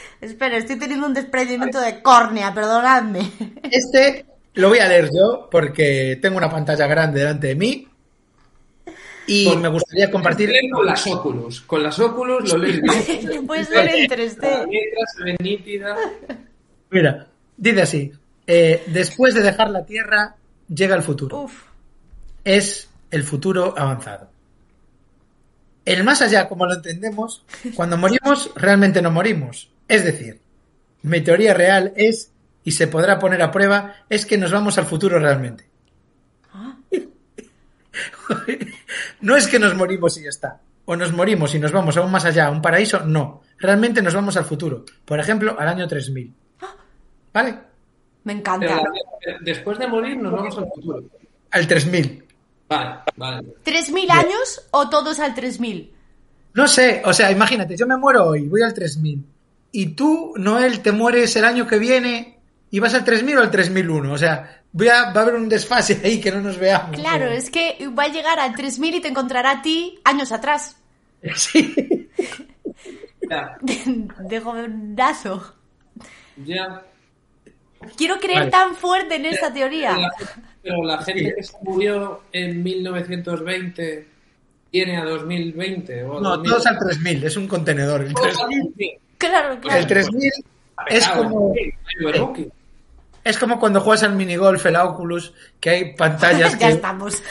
<laughs> Espera, estoy teniendo un desprendimiento de córnea, perdonadme. Este lo voy a leer yo porque tengo una pantalla grande delante de mí y me gustaría compartir. Con las Oculus. Con las Oculus lo lees bien. Puedes ver en La 3D. letra se ve nítida. Mira, dice así: eh, después de dejar la Tierra llega el futuro. Uf. Es el futuro avanzado. El más allá, como lo entendemos, cuando morimos realmente no morimos. Es decir, mi teoría real es y se podrá poner a prueba es que nos vamos al futuro realmente. <laughs> no es que nos morimos y ya está. O nos morimos y nos vamos aún más allá, a un paraíso. No. Realmente nos vamos al futuro. Por ejemplo, al año 3000. ¿Vale? Me encanta. después de morir nos vamos al futuro. Al 3000. Vale, vale. ¿3000 años o todos al 3000? No sé, o sea, imagínate, yo me muero hoy, voy al 3000. Y tú, Noel, te mueres el año que viene ¿Y vas al 3000 o al 3001? O sea, voy a- va a haber un desfase ahí que no nos veamos. Claro, es que va a llegar al 3000 y te encontrará a ti años atrás. <laughs> Sí. <laughs> Ya, De jovenazo. ya. Quiero creer Vale. tan fuerte en esta teoría. Pero la gente que se murió en 1920 tiene a 2020 o a No, 2000. todos al 3000, es un contenedor. El 3000, Claro, el claro. 3000 es como, es como cuando juegas al minigolf, el Oculus, que hay pantallas <laughs> ya que estamos.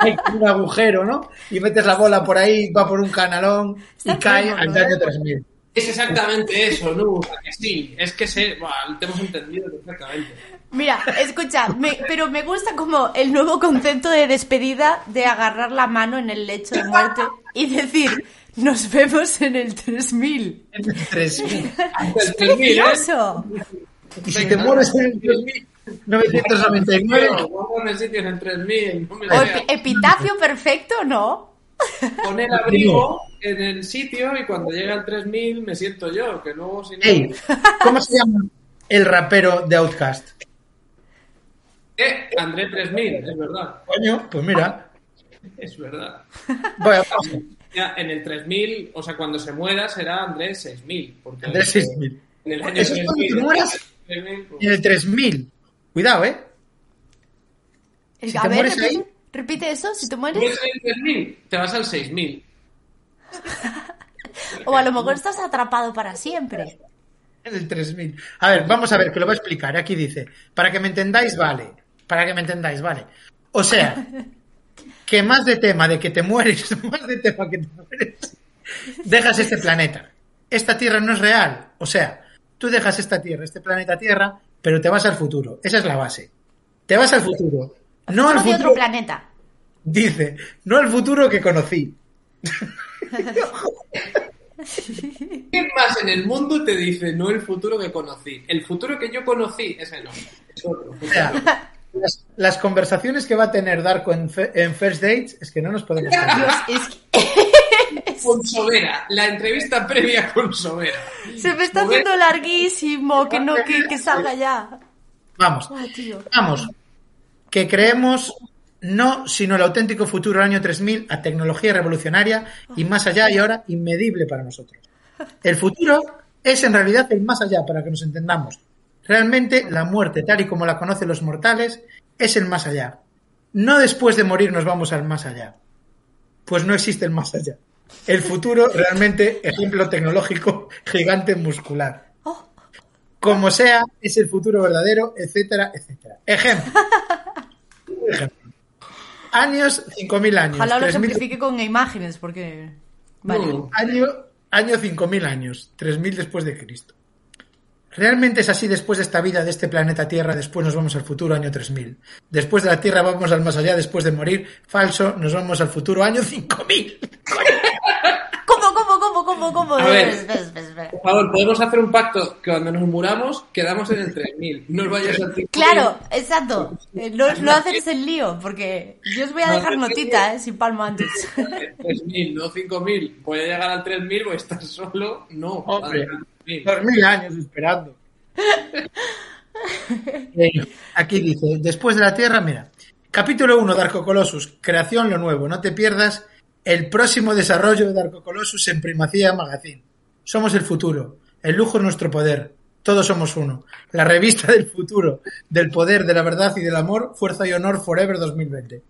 hay un agujero, ¿no? Y metes la bola por ahí, va por un canalón y cae al daño 3000. Es exactamente eso, ¿no? O sea, que sí, es que se, buah, te hemos entendido perfectamente. Mira, escucha, me- pero me gusta como el nuevo concepto de despedida de agarrar la mano en el lecho de muerte y decir, nos vemos en el 3000. En el 3000. Hasta el ¡Es 3000, ¿eh? precioso! Y si te mueres en el 3999, Guárdame sitios en 3000, no me O sea. epi- epitafio perfecto, ¿no? Pon el abrigo en el sitio y cuando llega el 3000 me siento yo, que luego si no... Ey, ¿cómo se llama el rapero de Outcast? Eh, André 3000, es verdad, Coño, pues mira, <laughs> es verdad. pausa. Ya, en el 3000, o sea, cuando se muera será André 6000. Porque Andrés 6000. En el año Eso es cuando 3000, te mueras 3000, pues, en el 3000. Cuidado, ¿eh? El- Si a te ver, mueres repite, ahí- repite eso, si te mueres. ¿Mueres en el 3000? Te vas al 6000. O a lo mejor estás atrapado para siempre. En el 3000. A ver, vamos a ver, que lo voy a explicar. Aquí dice, para que me entendáis, vale. Para que me entendáis, vale. O sea, <laughs> que más de tema de que te mueres, <laughs> más de tema que te mueres, dejas este planeta. Esta Tierra no es real. O sea, tú dejas esta Tierra, este planeta Tierra, pero te vas al futuro. Esa es la base. Te vas al futuro. No al Uno de otro futuro. planeta. Dice, no al futuro que conocí. <laughs> ¿Qué más en el mundo te dice no el futuro que conocí? El futuro que yo conocí, ese no. Es otro. O sea, las, las conversaciones que va a tener Darko en, Fe- en First Dates es que no nos podemos perder. Dios, es que <laughs> Con Sobera, la entrevista previa con Sobera. se me está haciendo larguísimo, que no, que, que salga ya. Vamos, tío. vamos. Que creemos no, sino el auténtico futuro del año 3000 a tecnología revolucionaria y más allá y ahora inmedible para nosotros. El futuro es en realidad el más allá, para que nos entendamos. Realmente la muerte, tal y como la conocen los mortales, es el más allá. No después de morir nos vamos al más allá. Pues no existe el más allá. El futuro realmente, ejemplo tecnológico <laughs> gigante muscular. Oh, Como sea, es el futuro verdadero, etcétera, etcétera. Ejemplo. <laughs> Años, 5.000 años. ojalá lo 3.000 ejemplifique con imágenes, porque... Vale. No. Año, año 5.000 años, 3.000 después de Cristo. ¿Realmente es así después de esta vida, de este planeta Tierra, después nos vamos al futuro, año 3000? Después de la Tierra vamos al más allá, después de morir, falso, nos vamos al futuro, año 5000. <laughs> ¿Cómo, cómo, cómo, cómo, cómo? A ver. Espera, espera, espera. Por favor, podemos hacer un pacto que cuando nos muramos quedamos en el 3000. No os vayas al 5000. Claro, exacto. Eh, No, no haces el lío, porque yo os voy a dejar notita, ¿eh? Si palmo antes. 3000, no 5000. Voy a llegar al 3000, voy a estar solo. No, Hombre. al 3000. 2.000 años esperando. <laughs> Eh, aquí dice, después de la Tierra, mira, capítulo 1 de Arco Colossus, creación lo nuevo, no te pierdas el próximo desarrollo de Arco Colossus en Primacía Magazine. Somos el futuro, el lujo es nuestro poder, todos somos uno. La revista del futuro, del poder, de la verdad y del amor, Fuerza y Honor Forever 2020.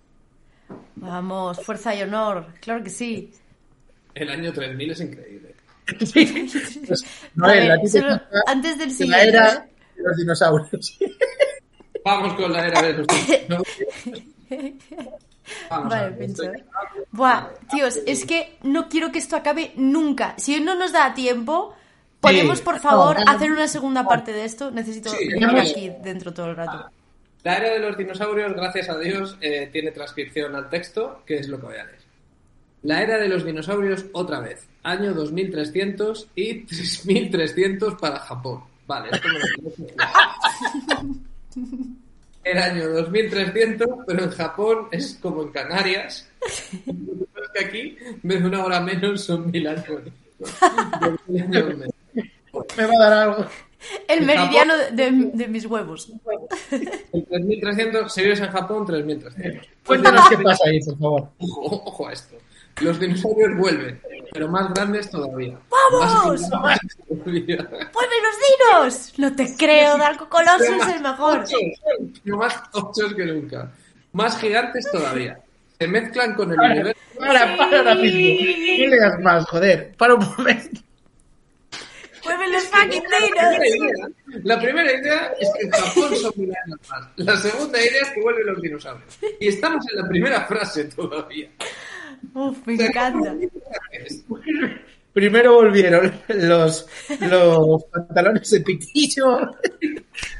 Vamos, fuerza y honor, claro que sí. El año 3000 es increíble. <laughs> Pues, Vale, Noel, a solo- antes del la siguiente. era de los dinosaurios. Vamos con la era de los <laughs> <laughs> Vamos a Vale, ver, pincho. ¿eh? Buah, tíos, es que no quiero que esto acabe nunca. Si no nos da tiempo, podemos, por favor, no, hacer una segunda parte de esto. Necesito Sí, estar aquí dentro todo el rato. La era de los dinosaurios, gracias a Dios, eh, tiene transcripción al texto, que es lo que voy a leer. La era de los dinosaurios otra vez. Año 2300 y 3300 para Japón. Vale, esto me lo <laughs> El año 2300, pero en Japón es como en Canarias. Es que aquí, en vez de una hora menos, son mil años. Mil años menos. Me va a dar algo. El En meridiano de, de mis huevos. En 3300, si vives en Japón, 3300. Cuéntanos qué pasa ahí, por favor. Ojo, ojo a esto. Los dinosaurios vuelven, pero más grandes todavía. ¡Vamos! Más. ¡Vuelven los dinos! No te creo, Darko Colossus es el mejor. Más tochos que nunca. Más gigantes todavía. Se mezclan con el universo. Para, para ahora mismo. No leas más, joder. Para un momento. ¡Vuelven los fucking dinos! la primera idea es que en Japón son mil años más. La segunda idea es que vuelven los dinosaurios. Y estamos en la primera frase todavía. Uf, me encanta. Primero volvieron los, los <laughs> pantalones de pitillo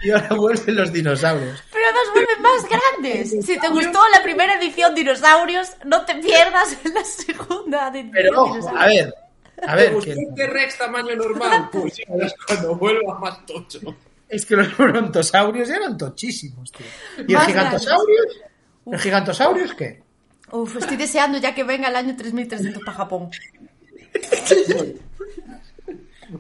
y ahora vuelven los dinosaurios. Pero además vuelven más grandes. Si te gustó la primera edición Dinosaurios, no te pierdas en <laughs> la segunda edición Pero ojo, a ver, a ¿Te ver, gustó que, el T-Rex tamaño normal? <laughs> Pues cuando vuelva más tocho. es que los brontosaurios eran tochísimos, tío. ¿Y el Más gigantosaurios? ¿El gigantosaurios qué? Uf, estoy deseando ya que venga el año 3300 para Japón.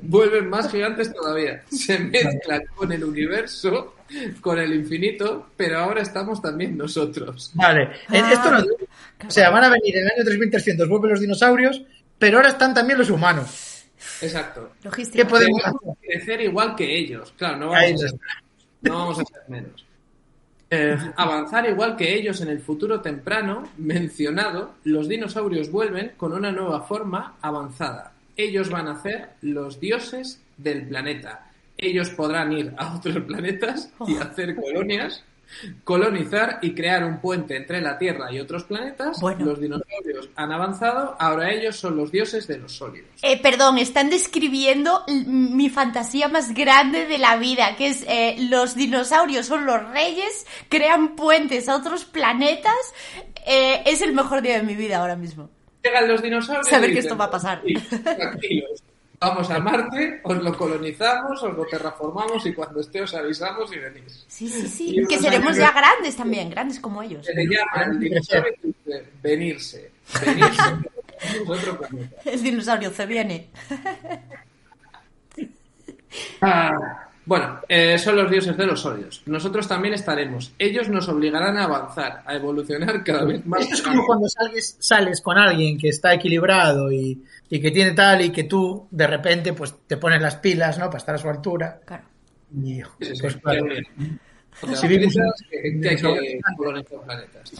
Vuelven más gigantes todavía. Se mezclan con el universo, con el infinito, pero ahora estamos también nosotros. Vale, en Ah, esto no... O sea, van a venir en el año 3300, vuelven los dinosaurios, pero ahora están también los humanos. Exacto. Logística. ¿Qué podemos hacer? crecer igual que ellos. Claro, no vamos, a no vamos a ser menos. Eh, avanzar igual que ellos en el futuro temprano mencionado, los dinosaurios vuelven con una nueva forma avanzada. Ellos van a ser los dioses del planeta. Ellos podrán ir a otros planetas y hacer colonias, colonizar y crear un puente entre la Tierra y otros planetas. Bueno. Los dinosaurios han avanzado, ahora ellos son los dioses de los sólidos. Eh, perdón, están describiendo mi fantasía más grande de la vida, que es eh, los dinosaurios son los reyes, crean puentes a otros planetas. Eh, es el mejor día de mi vida ahora mismo. Llegan los dinosaurios. Saber que esto va a pasar. "Sí, tranquilos. Vamos a Marte, os lo colonizamos, os lo terraformamos y cuando esté os avisamos y venís. Sí, sí, sí. Y Que seremos ya grandes también, grandes como ellos. Se le llama el dinosaurio venirse. Venirse. Es otro planeta. El dinosaurio se viene. Ah, bueno, eh, son los dioses de los sólidos. Nosotros también estaremos. Ellos nos obligarán a avanzar, a evolucionar cada vez más. Esto es como cuando sales, sales con alguien que está equilibrado y, y que tiene tal y que tú de repente pues te pones las pilas, ¿no? Para estar a su altura. Claro. Y, Sí, sí, pues, sí, claro. bien. Otras Si vivimos que, que hay que colonizar planetas.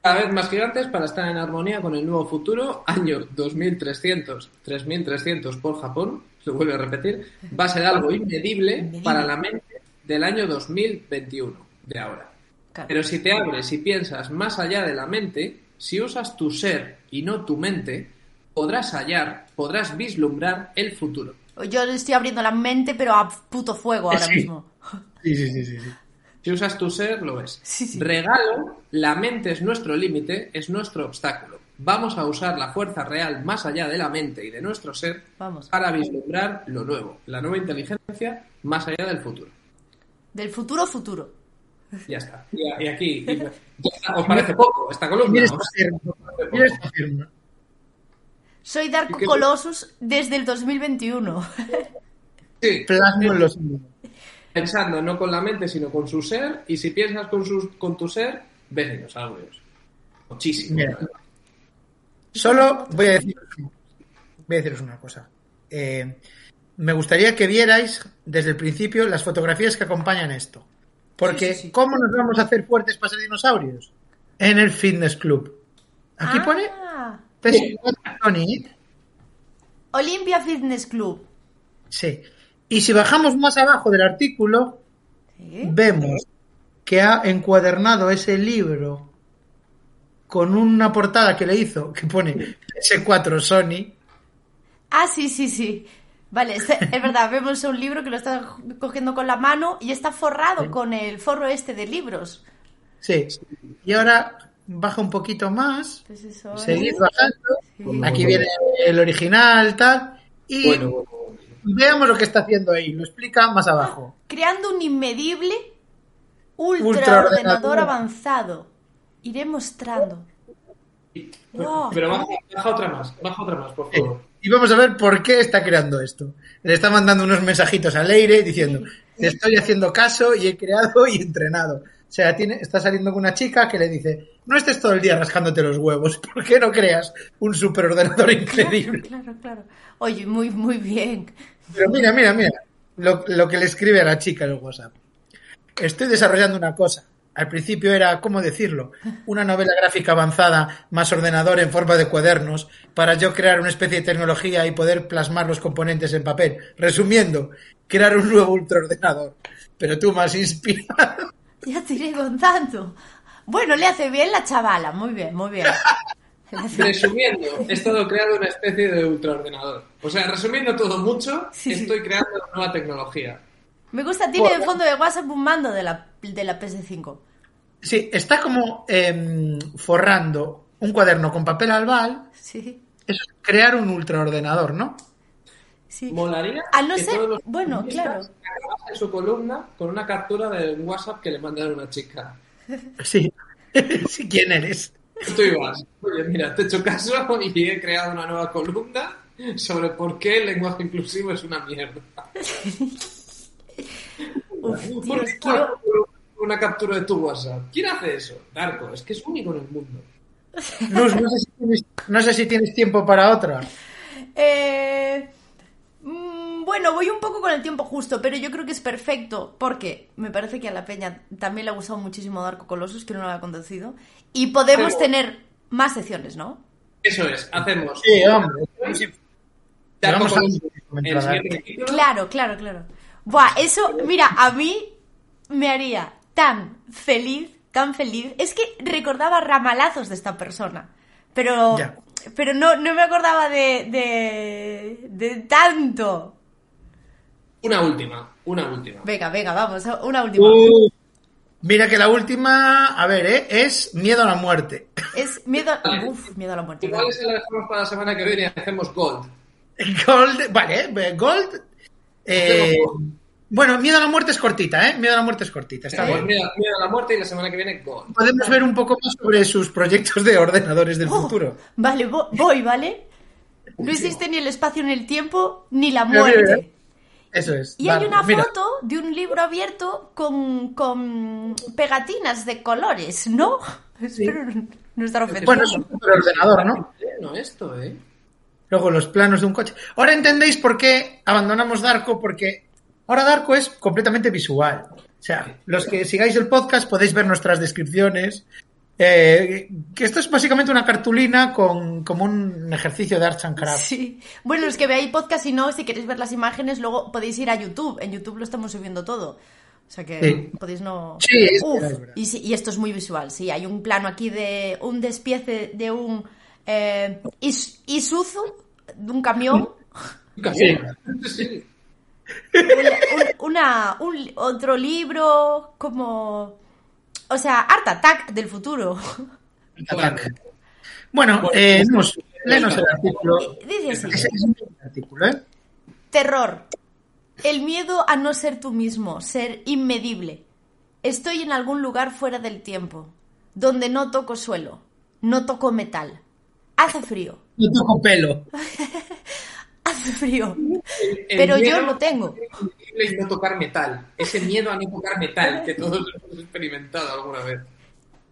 Cada vez más gigantes para estar en armonía con el nuevo futuro, año 2300, 3300 por Japón, se vuelve a repetir, va a ser algo inmedible Inmedible. para la mente del año 2021, de ahora. Claro. Pero si te abres y piensas más allá de la mente, si usas tu ser y no tu mente, podrás hallar, podrás vislumbrar el futuro. Yo estoy abriendo la mente, pero a puto fuego ahora Sí. mismo. Sí, sí, sí, sí, sí. Si usas tu ser, lo ves. Sí. Regalo, la mente es nuestro límite, es nuestro obstáculo. Vamos a usar la fuerza real más allá de la mente y de nuestro ser Vamos. para vislumbrar lo nuevo, la nueva inteligencia más allá del futuro. Del futuro futuro. Ya está. Y, y aquí, y- <laughs> ya está. ¿os parece poco esta columna? Soy Darko ¿Y qué- Colossus desde el 2021. <laughs> Sí, Plasmo en los... pensando no con la mente, sino con su ser, y si piensas con, sus, con tu ser, ves dinosaurios. Muchísimo. Mira. Solo voy a decir, voy a deciros una cosa. Eh, me gustaría que vierais desde el principio las fotografías que acompañan esto. Porque, Sí, sí, sí. ¿cómo nos vamos a hacer fuertes para ser dinosaurios? En el Fitness Club. Aquí pone Ah, Tony. Olympia Fitness Club. Sí. Y si bajamos más abajo del artículo, vemos que ha encuadernado ese libro con una portada que le hizo que pone S4 Sony. Ah, sí, sí, sí. Vale, es, es verdad, vemos un libro que lo está cogiendo con la mano y está forrado con el forro este de libros. Sí. Y ahora baja un poquito más. Pues ¿eh? bajando. Aquí viene el original, tal. Y Bueno, bueno, bueno. veamos lo que está haciendo ahí. Lo explica más abajo. Creando un inmedible Ultraordenador. ultraordenador avanzado. Iré mostrando. Wow. Pero baja, baja otra más, baja otra más, por Sí. favor. y vamos a ver por qué está creando esto. Le está mandando unos mensajitos a Leire diciendo, te estoy haciendo caso y he creado y entrenado. O sea, tiene, está saliendo con una chica que le dice, no estés todo el día rascándote los huevos, <laughs> ¿por qué no creas un superordenador increíble? Claro, claro. Oye, muy, muy bien. Pero mira, mira, mira, lo, lo que le escribe a la chica en el WhatsApp. Estoy desarrollando una cosa. Al principio era, ¿cómo decirlo? Una novela gráfica avanzada más ordenador en forma de cuadernos para yo crear una especie de tecnología y poder plasmar los componentes en papel. Resumiendo, crear un nuevo ultraordenador. Pero tú más inspirado. <laughs> Ya te iré contando. Bueno, le hace bien la chavala. Muy bien, muy <laughs> bien. Resumiendo, he estado creando una especie de ultraordenador. O sea, resumiendo todo mucho, Sí, sí. estoy creando una nueva tecnología. Me gusta, tiene de fondo de WhatsApp un mando de la, de la PS5. Sí, está como em, forrando un cuaderno con papel albal. Sí, Es crear un ultraordenador, ¿no? sí. Molaría Al no que ser- bueno, claro. acabasen su columna con una captura de un WhatsApp que le mandaron a una chica. Sí. <laughs> sí, ¿quién eres? Tú ibas, oye, mira, te he hecho caso y he creado una nueva columna sobre por qué el lenguaje inclusivo es una mierda. <laughs> Uf, ¿Por Dios, quiero... una captura de tu WhatsApp? ¿Quién hace eso? Darko, es que es único en el mundo. Luz, no sé si tienes, no sé si tienes tiempo para otra. Eh, mm, bueno, voy un poco con el tiempo justo, pero yo creo que es perfecto porque me parece que a la peña también le ha gustado muchísimo Darko Colossus, que no lo había conducido, y podemos Pero- tener más secciones, ¿no? Eso es, hacemos. Sí, hombre. Sí. Darko Vamos a Colossus, el siguiente capítulo. Claro, claro, claro. Buah, eso, mira, a mí me haría tan feliz, tan feliz. Es que recordaba ramalazos de esta persona, pero, Ya. pero no, no me acordaba de, de, de tanto. Una última, una última. Venga, venga, vamos, una última. Uh, mira que la última, a ver, ¿eh? es miedo a la muerte. <laughs> Es miedo, uf, miedo a la muerte. Igual esa la dejamos para la semana que viene y hacemos Gold. Gold, vale, eh, Gold. Eh, bueno, miedo a la muerte es cortita, ¿eh? Miedo a la muerte es cortita, está Pues bien. miedo a la muerte y la semana que viene. Podemos ver un poco más sobre sus proyectos de ordenadores del Oh, futuro. Vale, vo- <laughs> voy, ¿vale? No existe ni el espacio ni el tiempo, ni la muerte. Eso es. Y hay una mira. foto de un libro abierto con, con pegatinas de colores, ¿no? Espero no estar ofendiendo. Bueno, es un ordenador, ¿no? No, esto, ¿eh? Luego los planos de un coche. Ahora entendéis por qué abandonamos Darko, porque ahora Darko es completamente visual. O sea, los que sigáis el podcast podéis ver nuestras descripciones. Eh, que esto es básicamente una cartulina con como un ejercicio de Arts and Crafts. Sí. Bueno, los que veáis podcast y no, si queréis ver las imágenes, luego podéis ir a YouTube. En YouTube lo estamos subiendo todo. O sea que Sí. podéis no. Sí, es Uf, verdad, es verdad. y, sí, y esto es muy visual, sí. Hay un plano aquí de un despiece de un eh, Is- Isuzu, de un camión. Sí. Un- una, un otro libro, como. O sea, Art Attack del futuro. Ataque. Bueno, eh, nos- léenos el artículo. Dice así. Es, es un artículo, ¿eh? Terror. El miedo a no ser tú mismo, ser inmedible. Estoy en algún lugar fuera del tiempo, donde no toco suelo, no toco metal. Hace frío, No toco pelo. <laughs> hace frío. El Pero yo lo tengo. Y no tocar metal. Ese miedo a no tocar metal que todos hemos experimentado alguna vez.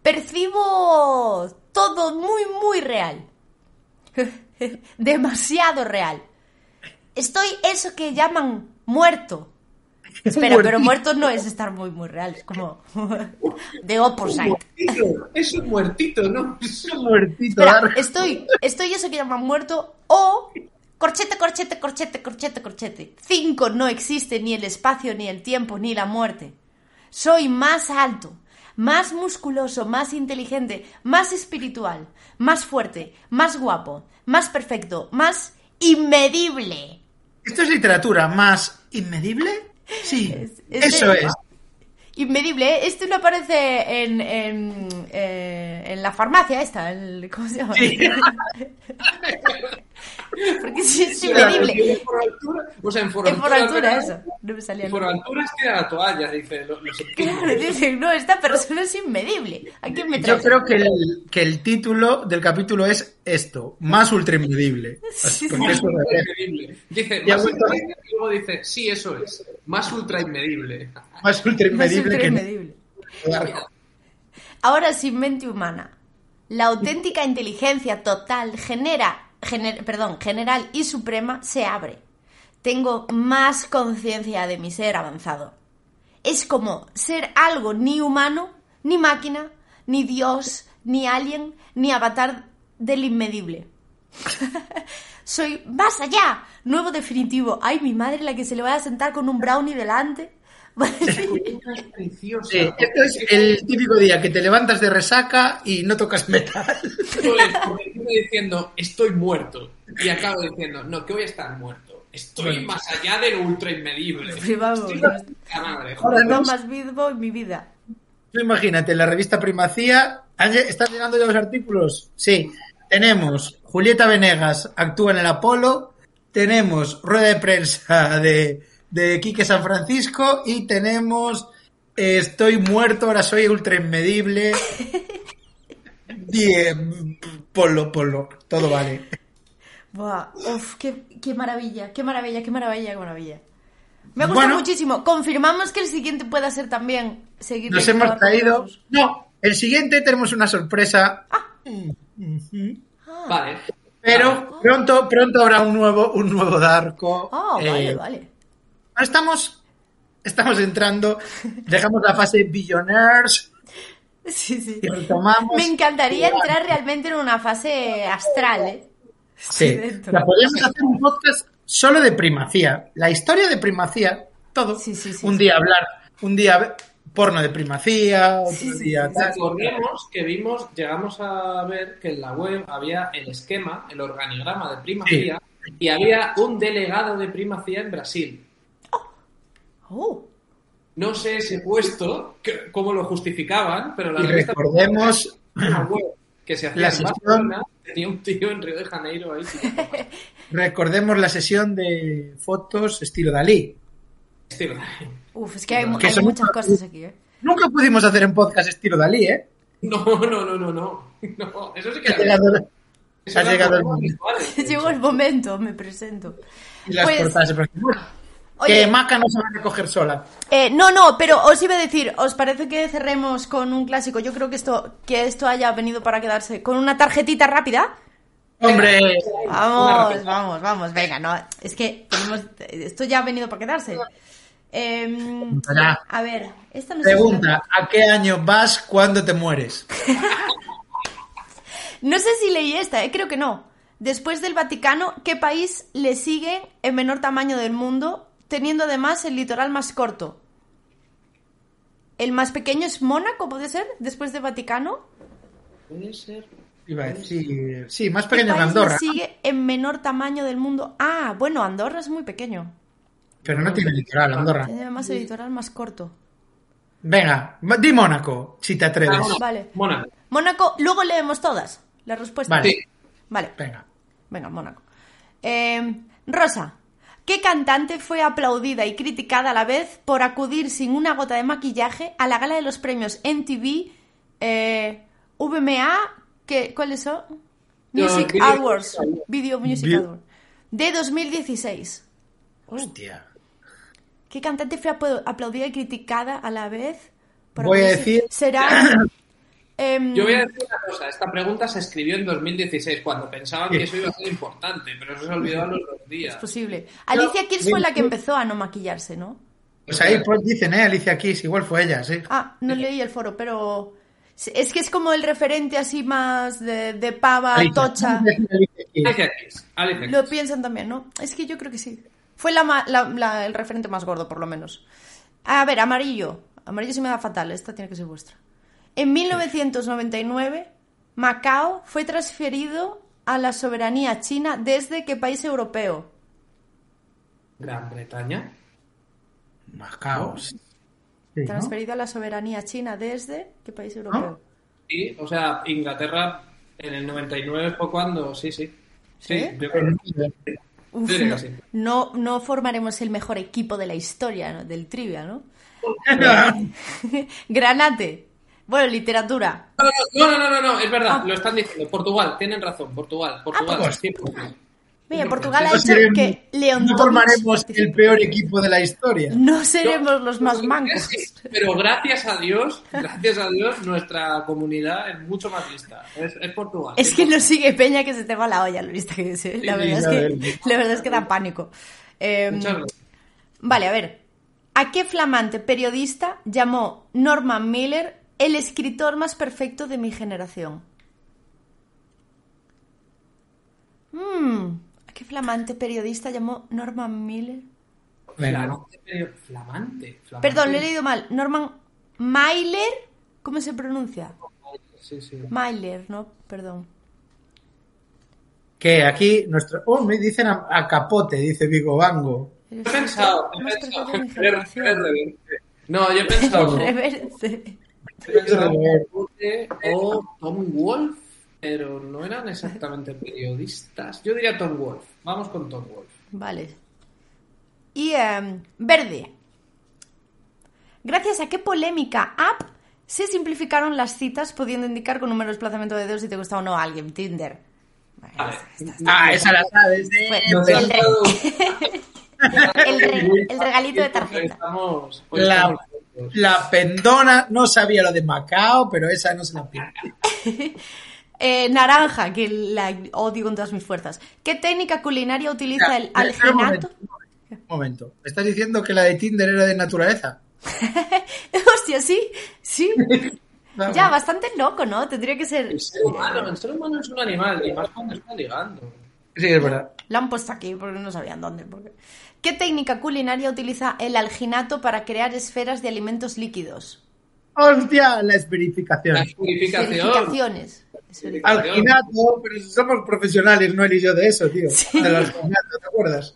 Percibo todo muy, muy real. <laughs> Demasiado real. Estoy eso que llaman muerto. <laughs> Espera, pero muerto no es estar muy, muy real. Es como <laughs> de opposite. Es un muertito, ¿no? Es un- Muertito, Espera, estoy, estoy eso que llaman muerto o corchete, corchete, corchete, corchete, corchete. Cinco, no existe ni el espacio, ni el tiempo, ni la muerte. Soy más alto, más musculoso, más inteligente, más espiritual, más fuerte, más guapo, más perfecto, más inmedible. ¿Esto es literatura más inmedible? Sí, <laughs> Es- es eso de- es. Inmedible, ¿eh? Esto no aparece en, en, eh, en la farmacia esta, el- ¿cómo se llama? <laughs> Porque es, es inmedible. En Foraltura, o sea, en En Foraltura, por altura, ¿verdad? eso. No me salía En. Foraltura es que la toalla, dice. Lo, los Claro, dicen, no, esta persona es inmedible. ¿A quién me Yo creo que el, que el título del capítulo es esto, más ultra inmedible. <laughs> Sí, Porque Más eso ultra es inmedible. Dice, más vuelto. ultra inmedible, y luego dice, sí, eso es. Más ultra inmedible. <laughs> más ultra Más inmedible ultra que inmedible. Ahora sin mente humana. La auténtica inteligencia total genera, gener- perdón, general y suprema se abre. Tengo más conciencia de mi ser avanzado. Es como ser algo ni humano, ni máquina, ni Dios, ni alien, ni avatar del inmedible. <laughs> Soy más allá, nuevo definitivo. Ay, mi madre la que se le va a sentar con un brownie delante. <laughs> Es preciosa. Sí, esto es el típico día que te levantas de resaca y no tocas metal. Esto es como encima diciendo, estoy muerto. Y acabo diciendo, no, que voy a estar muerto. Estoy más allá de lo ultra inmedible. Pues vamos, Estoy Ahora. No más vivo en mi vida. Tú imagínate, en la revista Primacía, ¿han lle- ¿están llegando ya los artículos? Sí. Tenemos Julieta Venegas actúa en el Apolo, tenemos rueda de prensa de, de Quique San Francisco y tenemos eh, Estoy muerto, ahora soy ultra inmedible. <laughs> Bien, polo, polo, todo vale. Buah, uf, qué, qué maravilla, qué maravilla, qué maravilla, qué maravilla. Me ha gustado Bueno. muchísimo. Confirmamos que el siguiente pueda ser también seguir Nos hemos traído. No, el siguiente tenemos una sorpresa. Vale. Pero pronto, pronto habrá un nuevo, un nuevo Darko. Ah, vale, Eh, vale. Estamos, estamos entrando, dejamos la fase Billionaires Sí, sí. y retomamos. Me encantaría entrar realmente en una fase astral, ¿eh? Sí, dentro. la podríamos hacer un podcast solo de primacía. La historia de primacía, todo. Sí, sí, sí, un sí. día hablar, un día porno de primacía, otro Sí, día. Recordemos que vimos, llegamos a ver que en la web había el esquema, el organigrama de primacía, y había un delegado de primacía en Brasil. Oh, No sé ese puesto, que- cómo lo justificaban, pero la Y revista recordemos una web que se hacía la en sesión- tenía un tío en Río de Janeiro ahí. <laughs> Recordemos la sesión de fotos estilo Dalí. Estilo, uf, es que hay, muchas cosas aquí, ¿eh? Nunca pudimos hacer en podcast estilo Dalí, ¿eh? No, no, no, no, no. no eso sí que Ha llegado, ha llegado el momento. <laughs> Llegó el momento, me presento. y las Pues- portadas Oye. que Maca no se va a recoger sola. Eh, no, no, pero os iba a decir, ¿os parece que cerremos con un clásico? Yo creo que esto, que esto haya venido para quedarse. ¿Con una tarjetita rápida? Hombre, Vamos, vamos, vamos, venga, no, es que tenemos, esto ya ha venido para quedarse. Em, a ver, esta no sé si la- pregunta, ¿a qué año vas cuando te mueres? <laughs> No sé si leí esta, eh, creo que no. Después del Vaticano, ¿qué país le sigue en menor tamaño del mundo, teniendo además el litoral más corto? ¿El más pequeño es Mónaco, puede ser? Después del Vaticano. Puede ser. Iba a decir, sí, más ¿Qué pequeño que país Andorra, le sigue en menor tamaño del mundo? Ah, bueno, Andorra es muy pequeño. Pero no tiene litoral, Andorra. Tiene además el litoral más corto. Venga, di Mónaco, si te atreves. Ah, Vale. Mónaco. Mónaco, luego leemos todas las respuestas. Vale. Sí. Vale. Venga. Venga, Mónaco. Eh, Rosa, ¿qué cantante fue aplaudida y criticada a la vez por acudir sin una gota de maquillaje a la gala de los premios MTV eh, VMA? ¿qué, ¿Cuáles son? No, Music Video Awards. Video Music Awards. De 2016. Hostia. ¿Qué cantante fue apl- aplaudida y criticada a la vez? por Voy a decir- Será... <coughs> em, Yo voy a decir una cosa, esta pregunta se escribió en 2016 cuando pensaban que eso iba a ser importante, pero eso se olvidó a los dos días. Es posible. Alicia Keys fue la que empezó a no maquillarse, ¿no? Pues ahí pues, dicen, ¿eh? Alicia Keys, igual fue ella, sí. Ah, no leí el foro, pero es que es como el referente así más de, de pava Alicia, tocha. Alicia Keys. Alicia Keys, Lo piensan también, ¿no? Es que yo creo que sí. Fue la, ma- la- la- el referente más gordo, por lo menos. A ver, amarillo. Amarillo se me da fatal, esta tiene que ser vuestra. En 1999, Macao fue transferido a la soberanía china desde qué país europeo? Gran Bretaña. Macao. sí. Transferido a la soberanía china desde... ¿Qué país europeo? Sí, o sea, Inglaterra en el 99 fue cuando, sí, sí. Sí, ¿Sí? yo creo que- Uf, no, sí. no, no formaremos el mejor equipo de la historia ¿no? del trivia, ¿no? <laughs> Granate. Bueno, literatura. No, no, no, no, no, es verdad, Ah. lo están diciendo. Portugal, tienen razón, Portugal, Portugal. pues. 100%. Mira, Portugal ha No hecho seremos- que León no formaremos el peor equipo de la historia. No seremos los más mancos. Pero gracias a Dios, gracias a Dios, nuestra comunidad es mucho más lista. Es, es Portugal. Es que no sigue Peña que se te va la olla, lo lista que es. La Sí, verdad es que, ves. la verdad es que da pánico. Eh, Muchas gracias. Vale, a ver. ¿A qué flamante periodista llamó Norman Miller el escritor más perfecto de mi generación? Mm, ¿A qué flamante periodista llamó Norman Miller? Venga. Flamante, pero flamante, flamante. Perdón, lo he leído mal. Norman Mailer. ¿Cómo se pronuncia? Sí, sí. Mailer, ¿no? Perdón. Que aquí nuestro. Oh, me dicen a, a capote, dice Vigo Bango. He pensado, he pensado. <laughs> No, yo he pensado, <laughs> Reverse. he pensado o Tom Wolf, pero no eran exactamente periodistas. Yo diría Tom Wolf. Vamos con Tom Wolf. Vale. Y em, verde. Gracias a qué polémica app se simplificaron las citas pudiendo indicar con número de desplazamiento de dedos si te gusta o no a alguien. Tinder. Vale, Vale. esta- esta- Ah, esa la sabes. ¿eh? El, has re- dado- <laughs> el re- el regalito de tarjeta. Estamos, la pendona, no sabía lo de Macao, pero esa no se la pierde. <laughs> Eh, naranja, que la odio con todas mis fuerzas. ¿Qué técnica culinaria utiliza el un alginato? momento, Un momento. ¿Me estás diciendo que la de Tinder era de naturaleza? <laughs> Hostia, sí, sí. <laughs> Vamos. Ya, bastante loco, ¿no? Tendría que ser... El ser humano, el ser humano es un animal, y más cuando está ligando. Sí, es verdad. Lo han puesto aquí porque no sabían dónde. porque- ¿Qué técnica culinaria utiliza el alginato para crear esferas de alimentos líquidos? ¡Hostia! La esperificación. La purificación. Verificaciones. Alginato, pero si somos profesionales, no él y yo de eso, tío. Sí. Del alginato, ¿te acuerdas?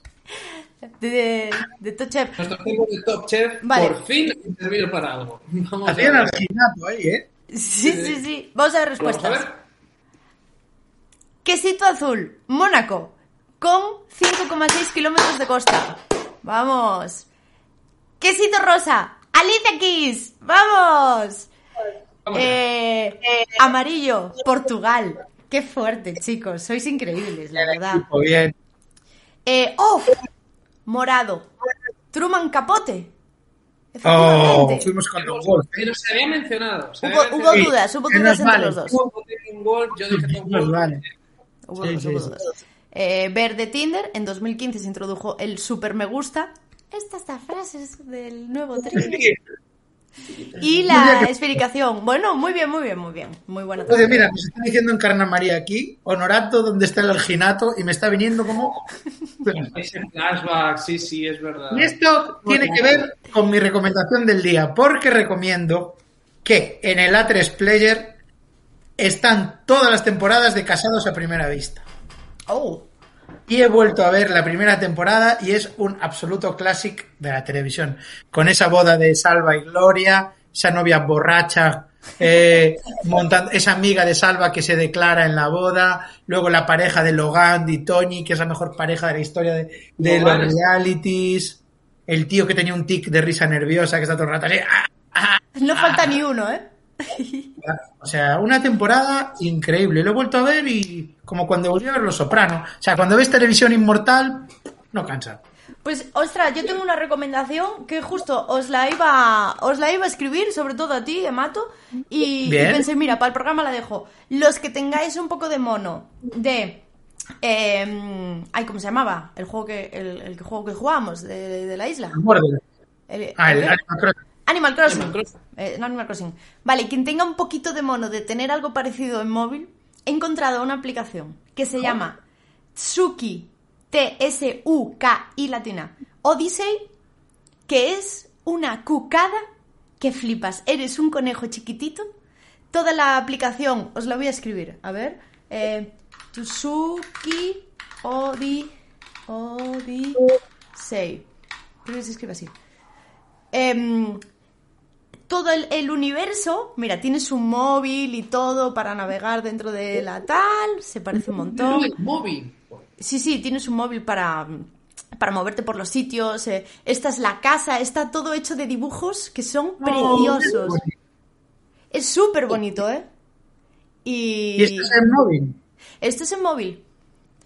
De, de Top Chef. Nuestro tiempo de Top Chef Vale. por fin ha servido para algo. Vamos a Hacían ver. alginato ahí, ¿eh? Sí, sí, sí. Vamos a ver Vamos a respuestas. ver. Quesito azul, Mónaco, con 5,6 kilómetros de costa. Vamos. Quesito rosa, Alicia Keys. Vamos. Ver. Eh, amarillo, Portugal. Qué fuerte, chicos. Sois increíbles, la verdad. Bien. Eh, oh, morado, Truman Capote. Oh, fuimos con Tom Wolf. ¿eh? Pero se había mencionado. Se Hubo, había hubo mencionado. dudas, hubo dudas entre vale. los dos. Hubo Tom Wolf, yo dije Tom Nos Wolf. vale. Hubo Sí, dudas, sí, hubo sí. dudas. Eh, Verde Tinder, en 2015 se introdujo el super me gusta. Estas son frases del nuevo trivia. <laughs> Y la explicación. Bueno, muy bien, muy bien, muy bien. Muy buena. Oye, mira, nos está diciendo Encarna María aquí, Honorato, donde está el alginato, y me está viniendo como... Ese flashback, sí, sí, es verdad. Y esto tiene que ver con mi recomendación del día, porque recomiendo que en el A3 Player están todas las temporadas de Casados a Primera Vista. Oh, Y he vuelto a ver la primera temporada y es un absoluto clásico de la televisión. Con esa boda de Salva y Gloria, esa novia borracha, eh, <laughs> montando, esa amiga de Salva que se declara en la boda, luego la pareja de Logan y Tony, que es la mejor pareja de la historia de, los es- realities, el tío que tenía un tic de risa nerviosa que está todo el rato así, ¡ah! no falta ni uno, ¿eh? <laughs> O sea, una temporada increíble. Lo he vuelto a ver y como cuando volví a ver Los Soprano. O sea, cuando ves televisión inmortal, no cansa. Pues, ostras, yo tengo una recomendación que justo os la iba, os la iba a escribir, sobre todo a ti, Emato, y, y pensé, mira, para el programa la dejo. Los que tengáis un poco de mono de... eh, ay, ¿cómo se llamaba? El juego que, el, el juego que jugamos de, de la isla. El- Ah, el. Animal Crossing. Animal Crossing. Animal Crossing. Eh, no, Animal Crossing. Vale, quien tenga un poquito de mono de tener algo parecido en móvil, he encontrado una aplicación que se llama Tsuki, T-S-U-K-I latina, Odyssey, que es una cucada que flipas. Eres un conejo chiquitito. Toda la aplicación, os la voy a escribir. A ver. Eh, Tsuki Odi, Odyssey. Creo que se escribe así. Em, todo el, el universo. Mira, tienes un móvil y todo para navegar dentro de la tal. Se parece un montón. Móvil. Sí, sí, tienes un móvil para, para moverte por los sitios. eh, esta es la casa, está todo hecho de dibujos que son preciosos. Es súper bonito, ¿eh? Y, ¿Y esto es en móvil? esto es en móvil.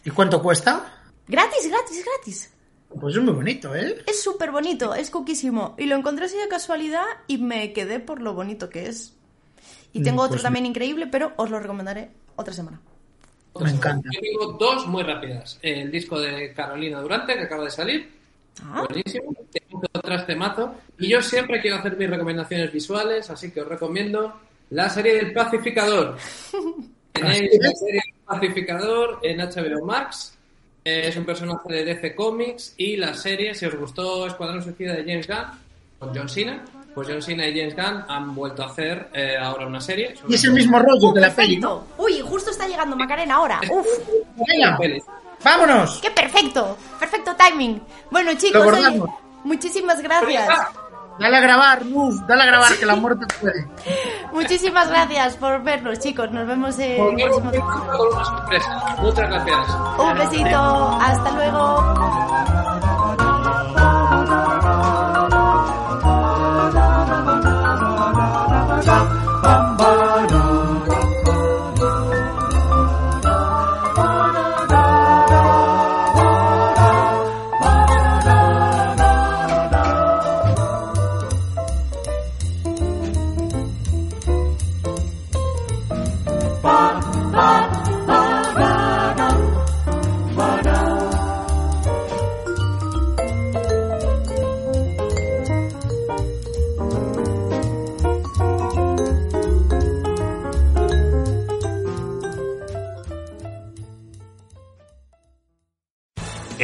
¿Y cuánto cuesta? Gratis, gratis, gratis. Pues es muy bonito, ¿eh? Es súper bonito, es coquísimo. Y lo encontré así de casualidad y me quedé por lo bonito que es. Y Mm, tengo otro pues- también increíble, pero os lo recomendaré otra semana. Me encanta. Yo tengo dos muy rápidas. El disco de Carolina Durante, que acaba de salir. Ah, Buenísimo. Tengo otras temazo. Y yo siempre quiero hacer mis recomendaciones visuales, así que os recomiendo la serie del pacificador. <laughs> Tenéis la serie del pacificador en HBO Max. Eh, Es un personaje de DC Comics. Y la serie, si os gustó Escuadrón Suicida de James Gunn, con John Cena, pues John Cena y James Gunn han vuelto a hacer eh, ahora una serie. Y es el mismo rollo que la peli, ¿no? Uy, justo está llegando Macarena ahora. Uf, Venga, vámonos. qué perfecto. Perfecto timing. Bueno, chicos, Lo oye, guardamos. muchísimas gracias. Dale a grabar, Luz, dale a grabar, que la muerte puede. Muchísimas gracias por vernos, chicos. Nos vemos en el próximo sorpresa. Muchas gracias. Un besito. Hasta luego.